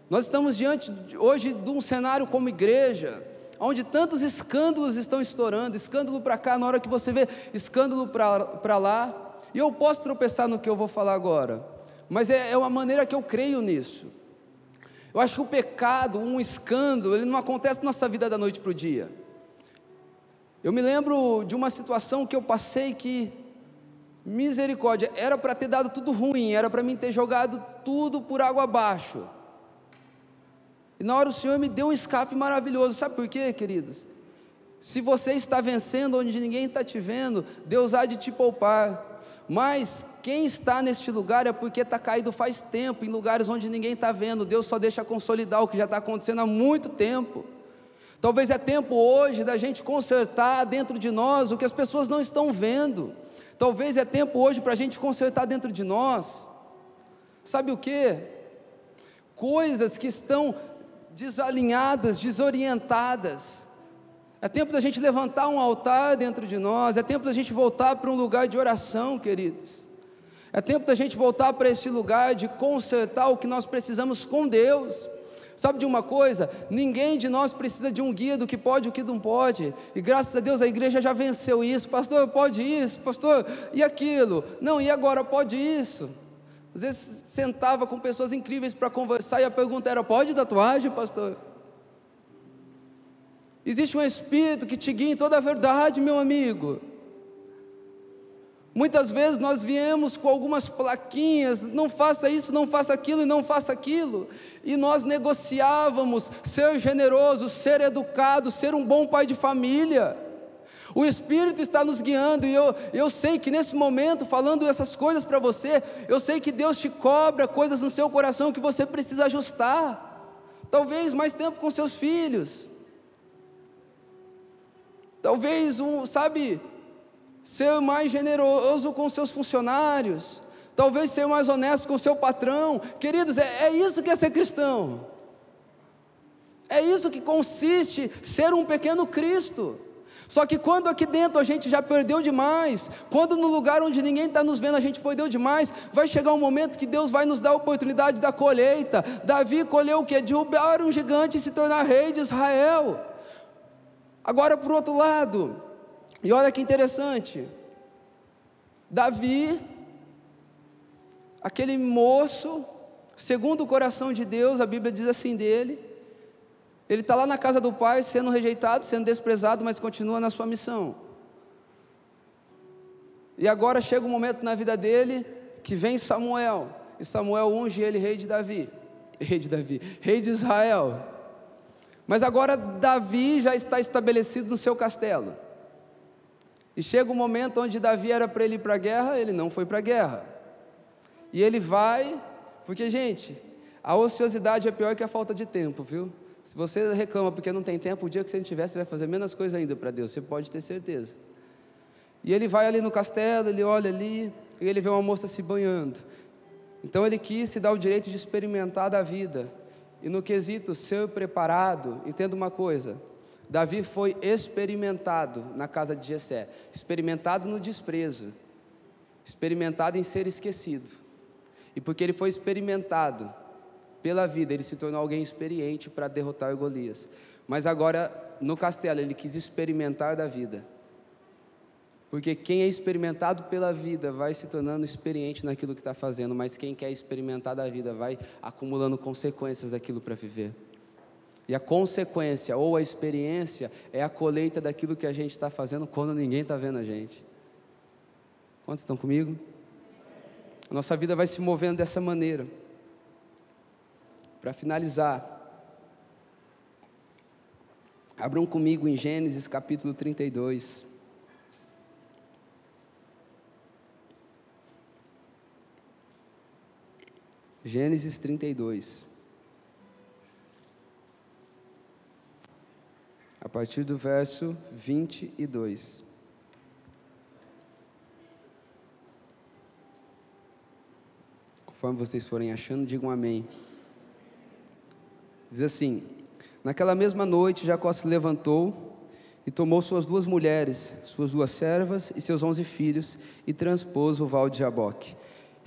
[SPEAKER 1] Nós estamos diante hoje de um cenário como igreja, onde tantos escândalos estão estourando, escândalo para cá, na hora que você vê escândalo para lá, e eu posso tropeçar no que eu vou falar agora, mas é, é uma maneira que eu creio nisso. Eu acho que o pecado, um escândalo, ele não acontece na nossa vida da noite para o dia. Eu me lembro de uma situação que eu passei que, misericórdia, era para ter dado tudo ruim, era para mim ter jogado tudo por água abaixo. E na hora o Senhor me deu um escape maravilhoso, sabe por quê, queridos? Se você está vencendo onde ninguém está te vendo, Deus há de te poupar. Mas quem está neste lugar é porque está caído faz tempo, em lugares onde ninguém está vendo. Deus só deixa consolidar o que já está acontecendo há muito tempo. Talvez é tempo hoje da gente consertar dentro de nós o que as pessoas não estão vendo. Talvez é tempo hoje para a gente consertar dentro de nós. Sabe o que? Coisas que estão desalinhadas, desorientadas. É tempo da gente levantar um altar dentro de nós, é tempo da gente voltar para um lugar de oração, queridos. É tempo da gente voltar para esse lugar de consertar o que nós precisamos com Deus. Sabe de uma coisa? Ninguém de nós precisa de um guia do que pode e o que não pode. E graças a Deus a igreja já venceu isso. Pastor, pode isso? Pastor, e aquilo? Não, e agora pode isso? Às vezes sentava com pessoas incríveis para conversar e a pergunta era: pode tatuagem, pastor? Existe um espírito que te guia em toda a verdade, meu amigo. Muitas vezes nós viemos com algumas plaquinhas, não faça isso, não faça aquilo e não faça aquilo, e nós negociávamos ser generoso, ser educado, ser um bom pai de família. O Espírito está nos guiando, e eu, eu sei que nesse momento, falando essas coisas para você, eu sei que Deus te cobra coisas no seu coração que você precisa ajustar. Talvez mais tempo com seus filhos. Talvez um, sabe, ser mais generoso com seus funcionários, talvez ser mais honesto com seu patrão. Queridos, é, é isso que é ser cristão. É isso que consiste ser um pequeno Cristo. Só que quando aqui dentro a gente já perdeu demais, quando no lugar onde ninguém está nos vendo a gente perdeu demais, vai chegar um momento que Deus vai nos dar a oportunidade da colheita. Davi colheu o que? Derrubar um gigante e se tornar rei de Israel. Agora, por outro lado, e olha que interessante. Davi, aquele moço, segundo o coração de Deus, a Bíblia diz assim dele, ele está lá na casa do pai, sendo rejeitado, sendo desprezado, mas continua na sua missão. E agora chega um momento na vida dele que vem Samuel, e Samuel unge ele rei de Davi, rei de Davi, rei de Israel. Mas agora Davi já está estabelecido no seu castelo. E chega um momento onde Davi era para ele ir para a guerra, ele não foi para a guerra. E ele vai, porque, gente, a ociosidade é pior que a falta de tempo, viu? Se você reclama porque não tem tempo, o dia que você não tiver, você vai fazer menos coisa ainda para Deus, você pode ter certeza. E ele vai ali no castelo, ele olha ali, e ele vê uma moça se banhando. Então ele quis se dar o direito de experimentar da vida. E no quesito ser preparado, entenda uma coisa: Davi foi experimentado na casa de Jessé, experimentado no desprezo, experimentado em ser esquecido. E porque ele foi experimentado pela vida, ele se tornou alguém experiente para derrotar Golias. Mas agora, no castelo, ele quis experimentar da vida. Porque quem é experimentado pela vida vai se tornando experiente naquilo que está fazendo, mas quem quer experimentar da vida vai acumulando consequências daquilo para viver. E a consequência ou a experiência é a colheita daquilo que a gente está fazendo quando ninguém está vendo a gente. Quantos estão comigo? A nossa vida vai se movendo dessa maneira. Para finalizar, abram comigo em Gênesis capítulo 32. Gênesis 32. a partir do verso 22. Conforme vocês forem achando, digam amém. Diz assim: Naquela mesma noite, Jacó se levantou e tomou suas duas mulheres, suas duas servas e seus onze filhos, e transpôs o val de Jaboque.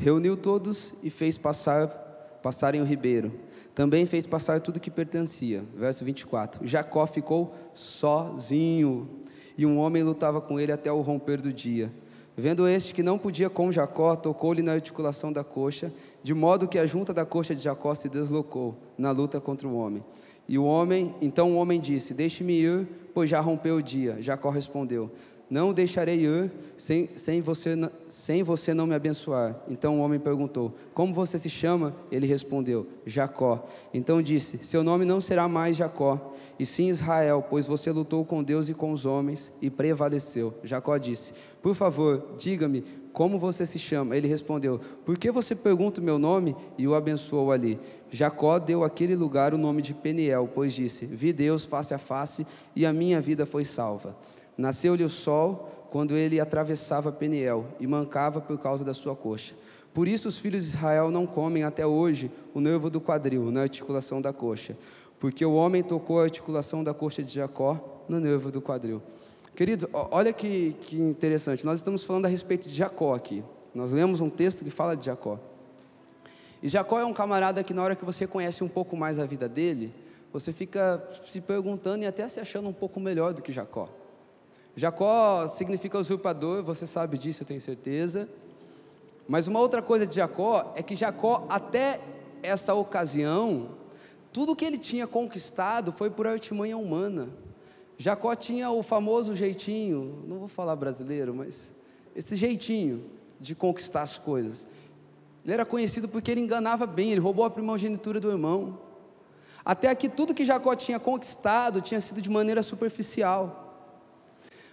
[SPEAKER 1] Reuniu todos e fez passar passarem o ribeiro. Também fez passar tudo que pertencia. Verso 24. Jacó ficou sozinho, e um homem lutava com ele até o romper do dia. Vendo este que não podia com Jacó, tocou-lhe na articulação da coxa, de modo que a junta da coxa de Jacó se deslocou na luta contra o homem. E o homem, então o homem disse: Deixe-me ir, pois já rompeu o dia. Jacó respondeu: Não deixarei ir sem, sem, você, sem você não me abençoar. Então o homem perguntou: Como você se chama? Ele respondeu: Jacó. Então disse: Seu nome não será mais Jacó, e sim Israel, pois você lutou com Deus e com os homens e prevaleceu. Jacó disse: Por favor, diga-me como você se chama? Ele respondeu: Por que você pergunta o meu nome? E o abençoou ali. Jacó deu àquele lugar o nome de Peniel, pois disse: Vi Deus face a face e a minha vida foi salva. Nasceu-lhe o sol quando ele atravessava Peniel e mancava por causa da sua coxa. Por isso os filhos de Israel não comem até hoje o nervo do quadril, na articulação da coxa, porque o homem tocou a articulação da coxa de Jacó no nervo do quadril. Queridos, olha que, que interessante, nós estamos falando a respeito de Jacó aqui. Nós lemos um texto que fala de Jacó. E Jacó é um camarada que, na hora que você conhece um pouco mais a vida dele, você fica se perguntando e até se achando um pouco melhor do que Jacó. Jacó significa usurpador, você sabe disso, eu tenho certeza. Mas uma outra coisa de Jacó é que Jacó, até essa ocasião, tudo que ele tinha conquistado foi por artimanha humana. Jacó tinha o famoso jeitinho, não vou falar brasileiro, mas esse jeitinho de conquistar as coisas. Ele era conhecido porque ele enganava bem, ele roubou a primogenitura do irmão. Até aqui, tudo que Jacó tinha conquistado tinha sido de maneira superficial.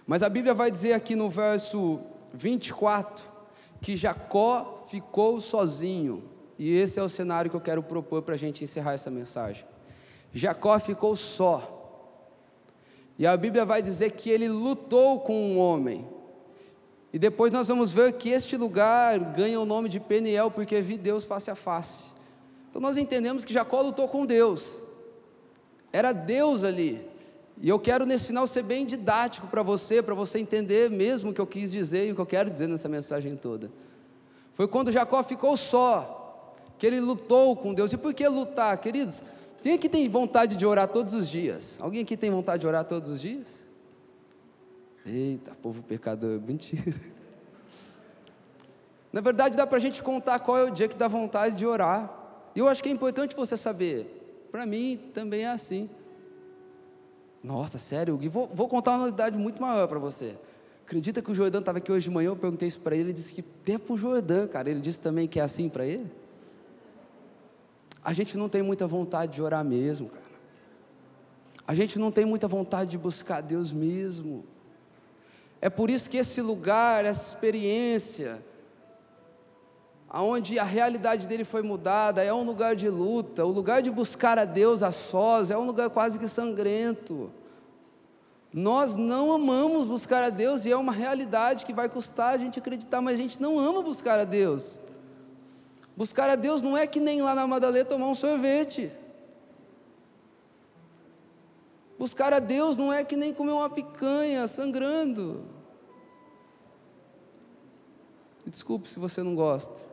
[SPEAKER 1] Mas a Bíblia vai dizer aqui no verso 24 que Jacó ficou sozinho. E esse é o cenário que eu quero propor para a gente encerrar essa mensagem. Jacó ficou só. E a Bíblia vai dizer que ele lutou com um homem. E depois nós vamos ver que este lugar ganha o nome de Peniel, porque vi Deus face a face. Então nós entendemos que Jacó lutou com Deus. Era Deus ali. E eu quero nesse final ser bem didático para você, para você entender mesmo o que eu quis dizer e o que eu quero dizer nessa mensagem toda. Foi quando Jacó ficou só, que ele lutou com Deus. E por que lutar, queridos? Quem aqui tem vontade de orar todos os dias? Alguém aqui tem vontade de orar todos os dias? Eita, povo pecador, mentira. Na verdade, dá para a gente contar qual é o dia que dá vontade de orar. E eu acho que é importante você saber. Para mim também é assim. Nossa, sério, Gui, vou, vou contar uma novidade muito maior para você. Acredita que o Jordão estava aqui hoje de manhã, eu perguntei isso para ele, ele disse que tempo o Jordão, cara. Ele disse também que é assim para ele a gente não tem muita vontade de orar mesmo, cara. A gente não tem muita vontade de buscar Deus mesmo. É por isso que esse lugar, essa experiência, aonde a realidade dele foi mudada, é um lugar de luta, o lugar de buscar a Deus a sós, é um lugar quase que sangrento. Nós não amamos buscar a Deus e é uma realidade que vai custar a gente acreditar, mas a gente não ama buscar a Deus. Buscar a Deus não é que nem lá na Madalena tomar um sorvete. Buscar a Deus não é que nem comer uma picanha sangrando. Desculpe se você não gosta.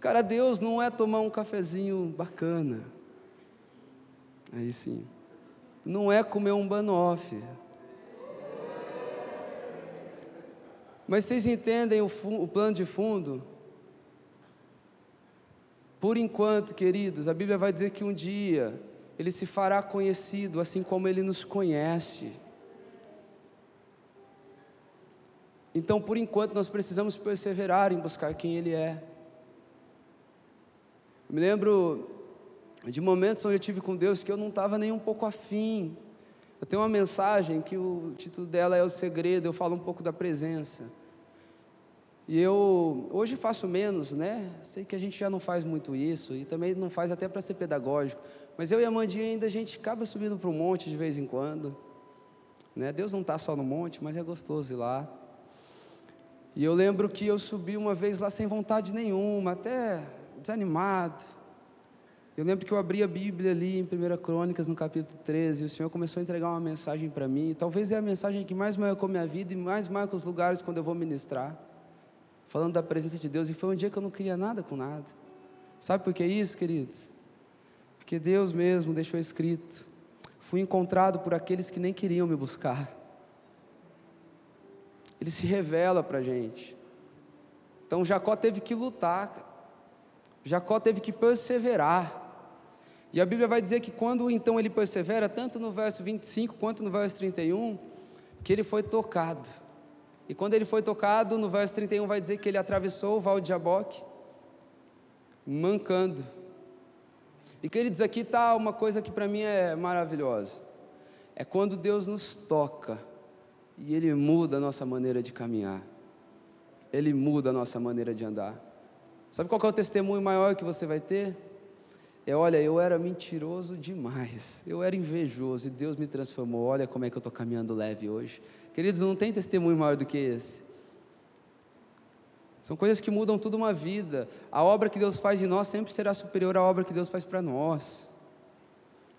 [SPEAKER 1] Buscar a Deus não é tomar um cafezinho bacana. Aí sim. Não é comer um banoffee. Mas vocês entendem o, o plano de fundo? Por enquanto, queridos, a Bíblia vai dizer que um dia ele se fará conhecido assim como ele nos conhece. Então, por enquanto, nós precisamos perseverar em buscar quem Ele é. Eu me lembro de momentos onde eu tive com Deus que eu não estava nem um pouco afim. Eu tenho uma mensagem que o título dela é O Segredo, eu falo um pouco da presença. E eu hoje faço menos, né? Sei que a gente já não faz muito isso e também não faz até para ser pedagógico. Mas eu e a Mandinha ainda a gente acaba subindo para o monte de vez em quando. Né? Deus não está só no monte, mas é gostoso ir lá. E eu lembro que eu subi uma vez lá sem vontade nenhuma, até desanimado. Eu lembro que eu abri a Bíblia ali em 1 Crônicas, no capítulo 13, e o Senhor começou a entregar uma mensagem para mim. Talvez é a mensagem que mais marcou minha vida e mais marca os lugares quando eu vou ministrar. Falando da presença de Deus. E foi um dia que eu não queria nada com nada. Sabe por que isso, queridos? Porque Deus mesmo deixou escrito: fui encontrado por aqueles que nem queriam me buscar. Ele se revela para a gente. Então Jacó teve que lutar, Jacó teve que perseverar. E a Bíblia vai dizer que quando então ele persevera, tanto no verso 25 quanto no verso 31, que ele foi tocado. E quando ele foi tocado, no verso 31 vai dizer que ele atravessou o val de Jaboque, mancando. E queridos, aqui está uma coisa que para mim é maravilhosa. É quando Deus nos toca e Ele muda a nossa maneira de caminhar. Ele muda a nossa maneira de andar. Sabe qual é o testemunho maior que você vai ter? É, olha, eu era mentiroso demais, eu era invejoso e Deus me transformou. Olha como é que eu estou caminhando leve hoje. Queridos, não tem testemunho maior do que esse. São coisas que mudam toda uma vida. A obra que Deus faz em nós sempre será superior à obra que Deus faz para nós.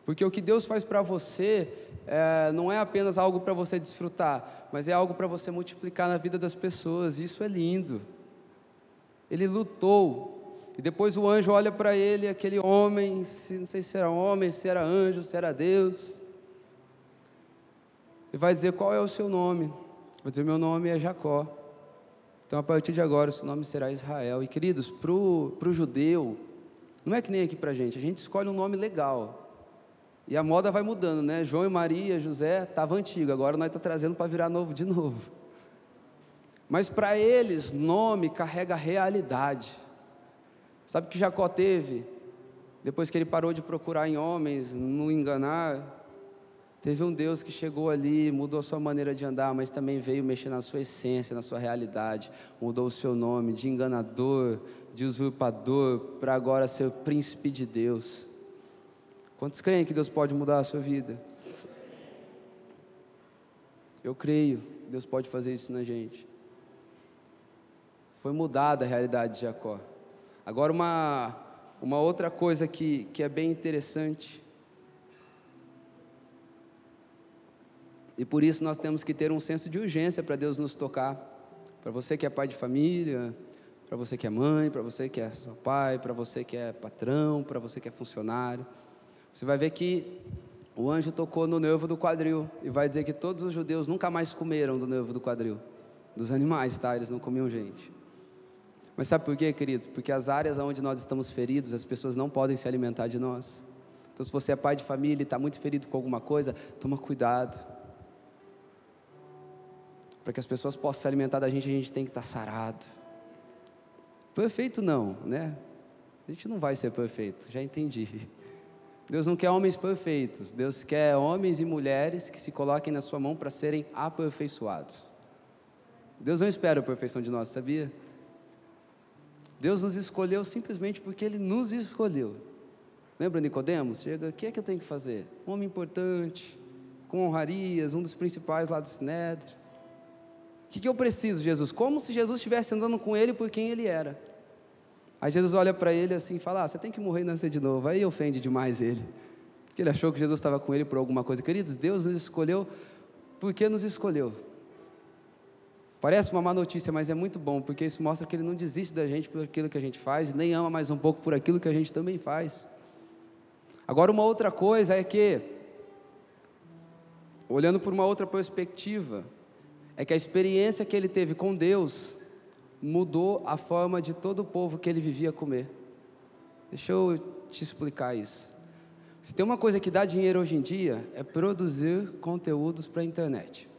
[SPEAKER 1] Porque o que Deus faz para você é, não é apenas algo para você desfrutar, mas é algo para você multiplicar na vida das pessoas. Isso é lindo. Ele lutou e depois o anjo olha para ele, aquele homem, se, não sei se era homem, se era anjo, se era Deus, e vai dizer qual é o seu nome. Vai dizer: Meu nome é Jacó. Então a partir de agora o seu nome será Israel. E queridos, para o judeu, não é que nem aqui para a gente, a gente escolhe um nome legal. E a moda vai mudando, né? João e Maria, José, estava antigo, agora nós estamos tá trazendo para virar novo de novo. Mas para eles, nome carrega realidade. Sabe o que Jacó teve? Depois que ele parou de procurar em homens, não enganar, teve um Deus que chegou ali, mudou a sua maneira de andar, mas também veio mexer na sua essência, na sua realidade, mudou o seu nome de enganador, de usurpador, para agora ser príncipe de Deus. Quantos creem que Deus pode mudar a sua vida? Eu creio que Deus pode fazer isso na gente. Foi mudada a realidade de Jacó. Agora, uma, uma outra coisa que, que é bem interessante, e por isso nós temos que ter um senso de urgência para Deus nos tocar. Para você que é pai de família, para você que é mãe, para você que é seu pai, para você que é patrão, para você que é funcionário. Você vai ver que o anjo tocou no nervo do quadril e vai dizer que todos os judeus nunca mais comeram do nervo do quadril, dos animais, tá? Eles não comiam gente. Mas sabe por quê, queridos? Porque as áreas onde nós estamos feridos, as pessoas não podem se alimentar de nós. Então, se você é pai de família e está muito ferido com alguma coisa, toma cuidado. Para que as pessoas possam se alimentar da gente, a gente tem que estar tá sarado. Perfeito não, né? A gente não vai ser perfeito, já entendi. Deus não quer homens perfeitos, Deus quer homens e mulheres que se coloquem na sua mão para serem aperfeiçoados. Deus não espera a perfeição de nós, sabia? Deus nos escolheu simplesmente porque Ele nos escolheu. Lembra Nicodemos? Chega, o que é que eu tenho que fazer? Um homem importante, com honrarias, um dos principais lá do Sinédrio. O que, que eu preciso, Jesus? Como se Jesus estivesse andando com ele por quem ele era. Aí Jesus olha para ele assim e fala: ah, você tem que morrer e nascer de novo. Aí ofende demais ele. Porque ele achou que Jesus estava com ele por alguma coisa. Queridos, Deus nos escolheu porque nos escolheu. Parece uma má notícia, mas é muito bom, porque isso mostra que Ele não desiste da gente por aquilo que a gente faz, nem ama mais um pouco por aquilo que a gente também faz. Agora, uma outra coisa é que, olhando por uma outra perspectiva, é que a experiência que ele teve com Deus mudou a forma de todo o povo que ele vivia comer. Deixa eu te explicar isso. Se tem uma coisa que dá dinheiro hoje em dia, é produzir conteúdos para a internet.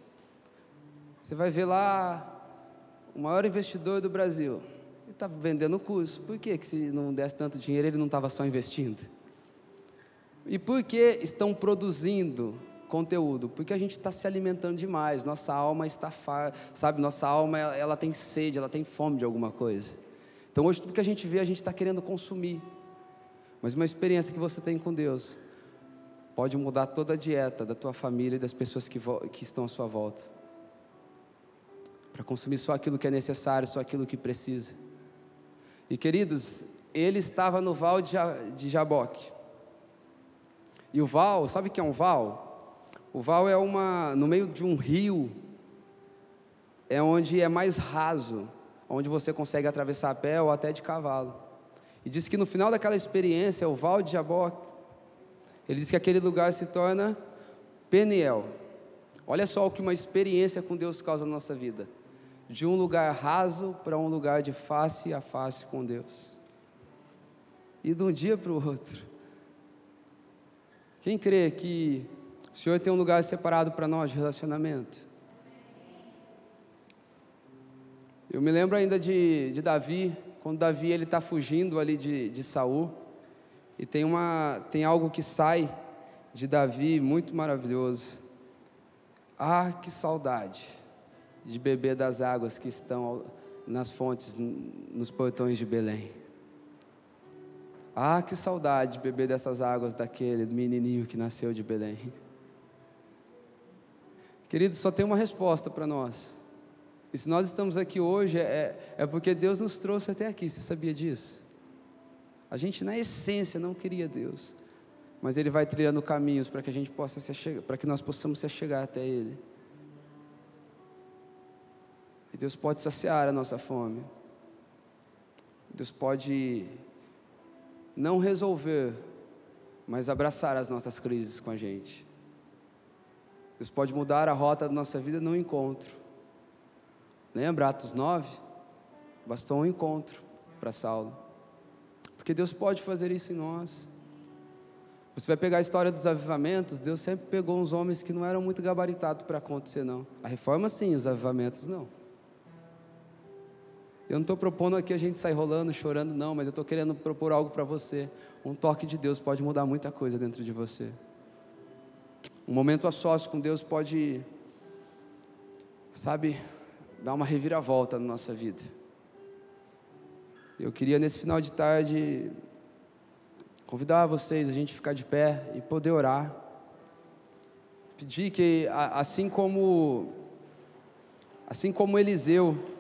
[SPEAKER 1] Você vai ver lá o maior investidor do Brasil. Ele está vendendo curso. Por que, que se não desse tanto dinheiro, ele não estava só investindo? E por que estão produzindo conteúdo? Porque a gente está se alimentando demais. Nossa alma está, sabe? Nossa alma ela tem sede, ela tem fome de alguma coisa. Então hoje tudo que a gente vê, a gente está querendo consumir. Mas uma experiência que você tem com Deus pode mudar toda a dieta da tua família e das pessoas que, que estão à sua volta. Para consumir só aquilo que é necessário, só aquilo que precisa. E queridos, ele estava no val de Jaboque. E o val, sabe o que é um val? O val é uma, no meio de um rio, é onde é mais raso, onde você consegue atravessar a pé ou até de cavalo. E diz que no final daquela experiência, o val de Jaboque, ele diz que aquele lugar se torna Peniel. Olha só o que uma experiência com Deus causa na nossa vida. De um lugar raso para um lugar de face a face com Deus. E de um dia para o outro. Quem crê que o Senhor tem um lugar separado para nós de relacionamento? Eu me lembro ainda de, de Davi, quando Davi ele está fugindo ali de, de Saul, e tem, uma, tem algo que sai de Davi muito maravilhoso. Ah, que saudade de beber das águas que estão nas fontes, nos portões de Belém. Ah, que saudade de beber dessas águas daquele menininho que nasceu de Belém. Queridos, só tem uma resposta para nós. E se nós estamos aqui hoje, é, é porque Deus nos trouxe até aqui. Você sabia disso? A gente, na essência, não queria Deus mas Ele vai trilhando caminhos para que a gente possa para que nós possamos se chegar até Ele. E Deus pode saciar a nossa fome. Deus pode não resolver, mas abraçar as nossas crises com a gente. Deus pode mudar a rota da nossa vida no encontro. Lembra Atos 9? Bastou um encontro para Saulo. Porque Deus pode fazer isso em nós. Você vai pegar a história dos avivamentos, Deus sempre pegou uns homens que não eram muito gabaritados para acontecer, não. A reforma sim, os avivamentos não. Eu não estou propondo aqui a gente sair rolando, chorando, não, mas eu estou querendo propor algo para você. Um toque de Deus pode mudar muita coisa dentro de você. Um momento a sós com Deus pode, sabe, dar uma reviravolta na nossa vida. Eu queria nesse final de tarde Convidar vocês a gente ficar de pé e poder orar. Pedir que, assim como, assim como Eliseu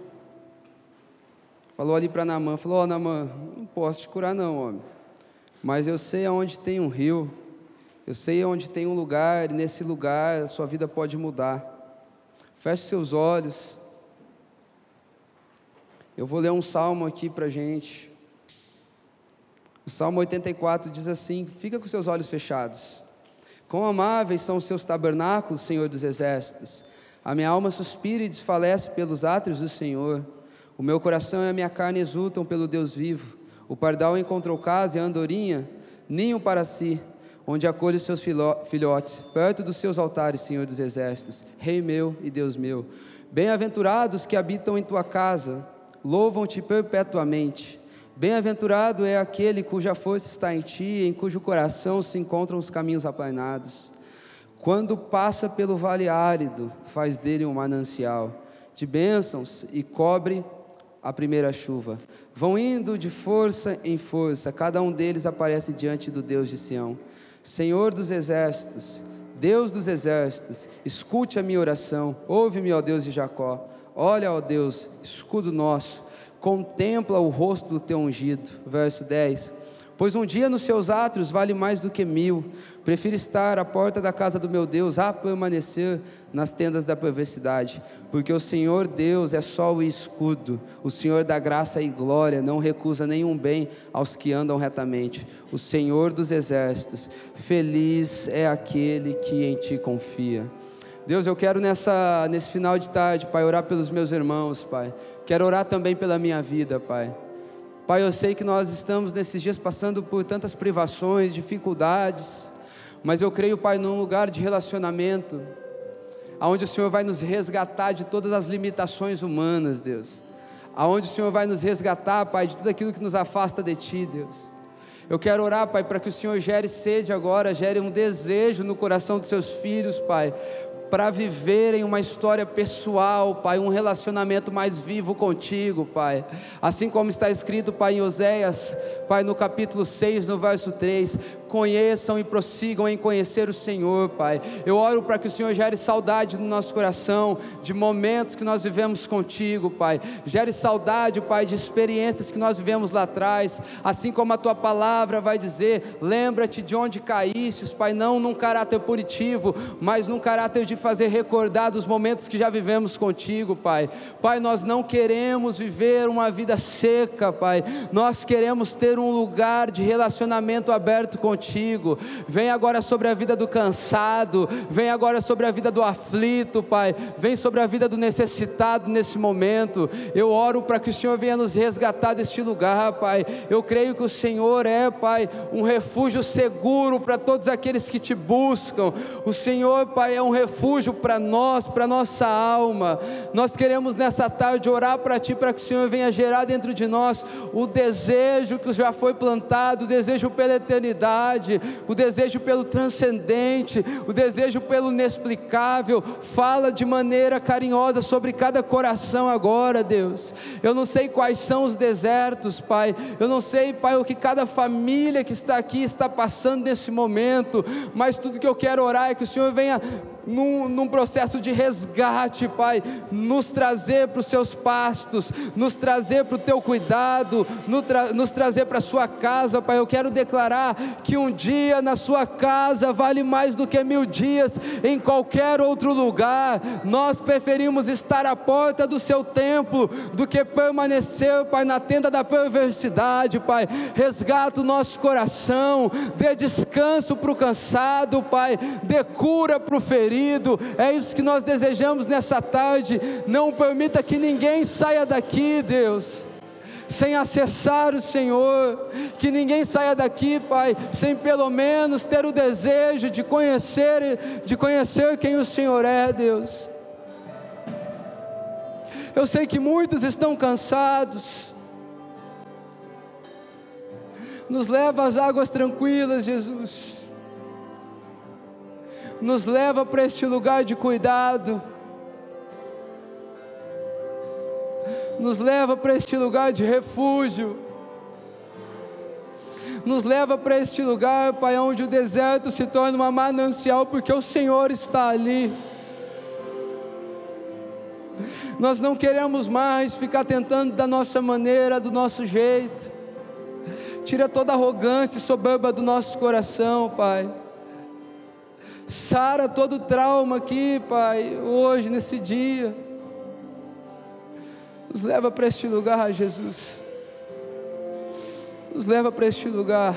[SPEAKER 1] falou ali para Namã, falou: Ó, oh, Namã, não posso te curar, não, homem. Mas eu sei aonde tem um rio, eu sei onde tem um lugar, e nesse lugar a sua vida pode mudar. Feche seus olhos. Eu vou ler um salmo aqui para gente. O Salmo 84 diz assim: Fica com seus olhos fechados. Quão amáveis são os seus tabernáculos, Senhor dos exércitos. A minha alma suspira e desfalece pelos átrios do Senhor. O meu coração e a minha carne exultam pelo Deus vivo. O pardal encontrou casa e a andorinha, ninho para si, onde acolhe os seus filhotes, perto dos seus altares, Senhor dos exércitos, Rei meu e Deus meu. Bem-aventurados que habitam em tua casa, louvam-te perpetuamente. Bem-aventurado é aquele cuja força está em ti, em cujo coração se encontram os caminhos aplanados. Quando passa pelo vale árido, faz dele um manancial de bênçãos e cobre a primeira chuva. Vão indo de força em força, cada um deles aparece diante do Deus de Sião. Senhor dos exércitos, Deus dos exércitos, escute a minha oração, ouve-me, ó Deus de Jacó. Olha, ó Deus, escudo nosso contempla o rosto do teu ungido. Verso 10. Pois um dia nos seus átrios vale mais do que mil. Prefiro estar à porta da casa do meu Deus a permanecer nas tendas da perversidade. Porque o Senhor Deus é sol e escudo. O Senhor da graça e glória não recusa nenhum bem aos que andam retamente. O Senhor dos exércitos, feliz é aquele que em ti confia. Deus, eu quero nessa, nesse final de tarde, Pai, orar pelos meus irmãos, Pai. Quero orar também pela minha vida, Pai. Pai, eu sei que nós estamos nesses dias passando por tantas privações, dificuldades, mas eu creio, Pai, num lugar de relacionamento, aonde o Senhor vai nos resgatar de todas as limitações humanas, Deus. Aonde o Senhor vai nos resgatar, Pai, de tudo aquilo que nos afasta de Ti, Deus. Eu quero orar, Pai, para que o Senhor gere sede agora, gere um desejo no coração dos seus filhos, Pai, para viverem uma história pessoal, Pai, um relacionamento mais vivo contigo, Pai. Assim como está escrito, Pai, em Oséias, Pai, no capítulo 6, no verso 3: conheçam e prossigam em conhecer o Senhor, Pai. Eu oro para que o Senhor gere saudade no nosso coração de momentos que nós vivemos contigo, Pai. Gere saudade, Pai, de experiências que nós vivemos lá atrás, assim como a tua palavra vai dizer: lembra-te de onde caíste, Pai, não num caráter punitivo, mas num caráter de fazer recordar dos momentos que já vivemos contigo, Pai. Pai, nós não queremos viver uma vida seca, Pai. Nós queremos ter um lugar de relacionamento aberto contigo. Vem agora sobre a vida do cansado, vem agora sobre a vida do aflito, Pai. Vem sobre a vida do necessitado nesse momento. Eu oro para que o Senhor venha nos resgatar deste lugar, Pai. Eu creio que o Senhor é, Pai, um refúgio seguro para todos aqueles que te buscam. O Senhor, Pai, é um refúgio para nós, para nossa alma. Nós queremos nessa tarde orar para Ti, para que o Senhor venha gerar dentro de nós o desejo que já foi plantado, o desejo pela eternidade, o desejo pelo transcendente, o desejo pelo inexplicável. Fala de maneira carinhosa sobre cada coração agora, Deus. Eu não sei quais são os desertos, Pai. Eu não sei, Pai, o que cada família que está aqui está passando nesse momento, mas tudo que eu quero orar é que o Senhor venha num, num processo de resgate, Pai, nos trazer para os seus pastos, nos trazer para o teu cuidado, nos, tra nos trazer para a sua casa, Pai. Eu quero declarar que um dia na sua casa vale mais do que mil dias em qualquer outro lugar. Nós preferimos estar à porta do seu templo do que permanecer, Pai, na tenda da perversidade, Pai. Resgata o nosso coração, dê descanso para o cansado, Pai, dê cura para o ferido querido, é isso que nós desejamos nessa tarde. Não permita que ninguém saia daqui, Deus sem acessar o Senhor, que ninguém saia daqui, Pai, sem pelo menos ter o desejo de conhecer, de conhecer quem o Senhor é, Deus. Eu sei que muitos estão cansados. Nos leva às águas tranquilas, Jesus nos leva para este lugar de cuidado, nos leva para este lugar de refúgio, nos leva para este lugar, Pai, onde o deserto se torna uma manancial, porque o Senhor está ali. Nós não queremos mais ficar tentando da nossa maneira, do nosso jeito. Tira toda arrogância e soberba do nosso coração, Pai. Sara todo trauma aqui, Pai, hoje, nesse dia. Nos leva para este lugar, Jesus. Nos leva para este lugar.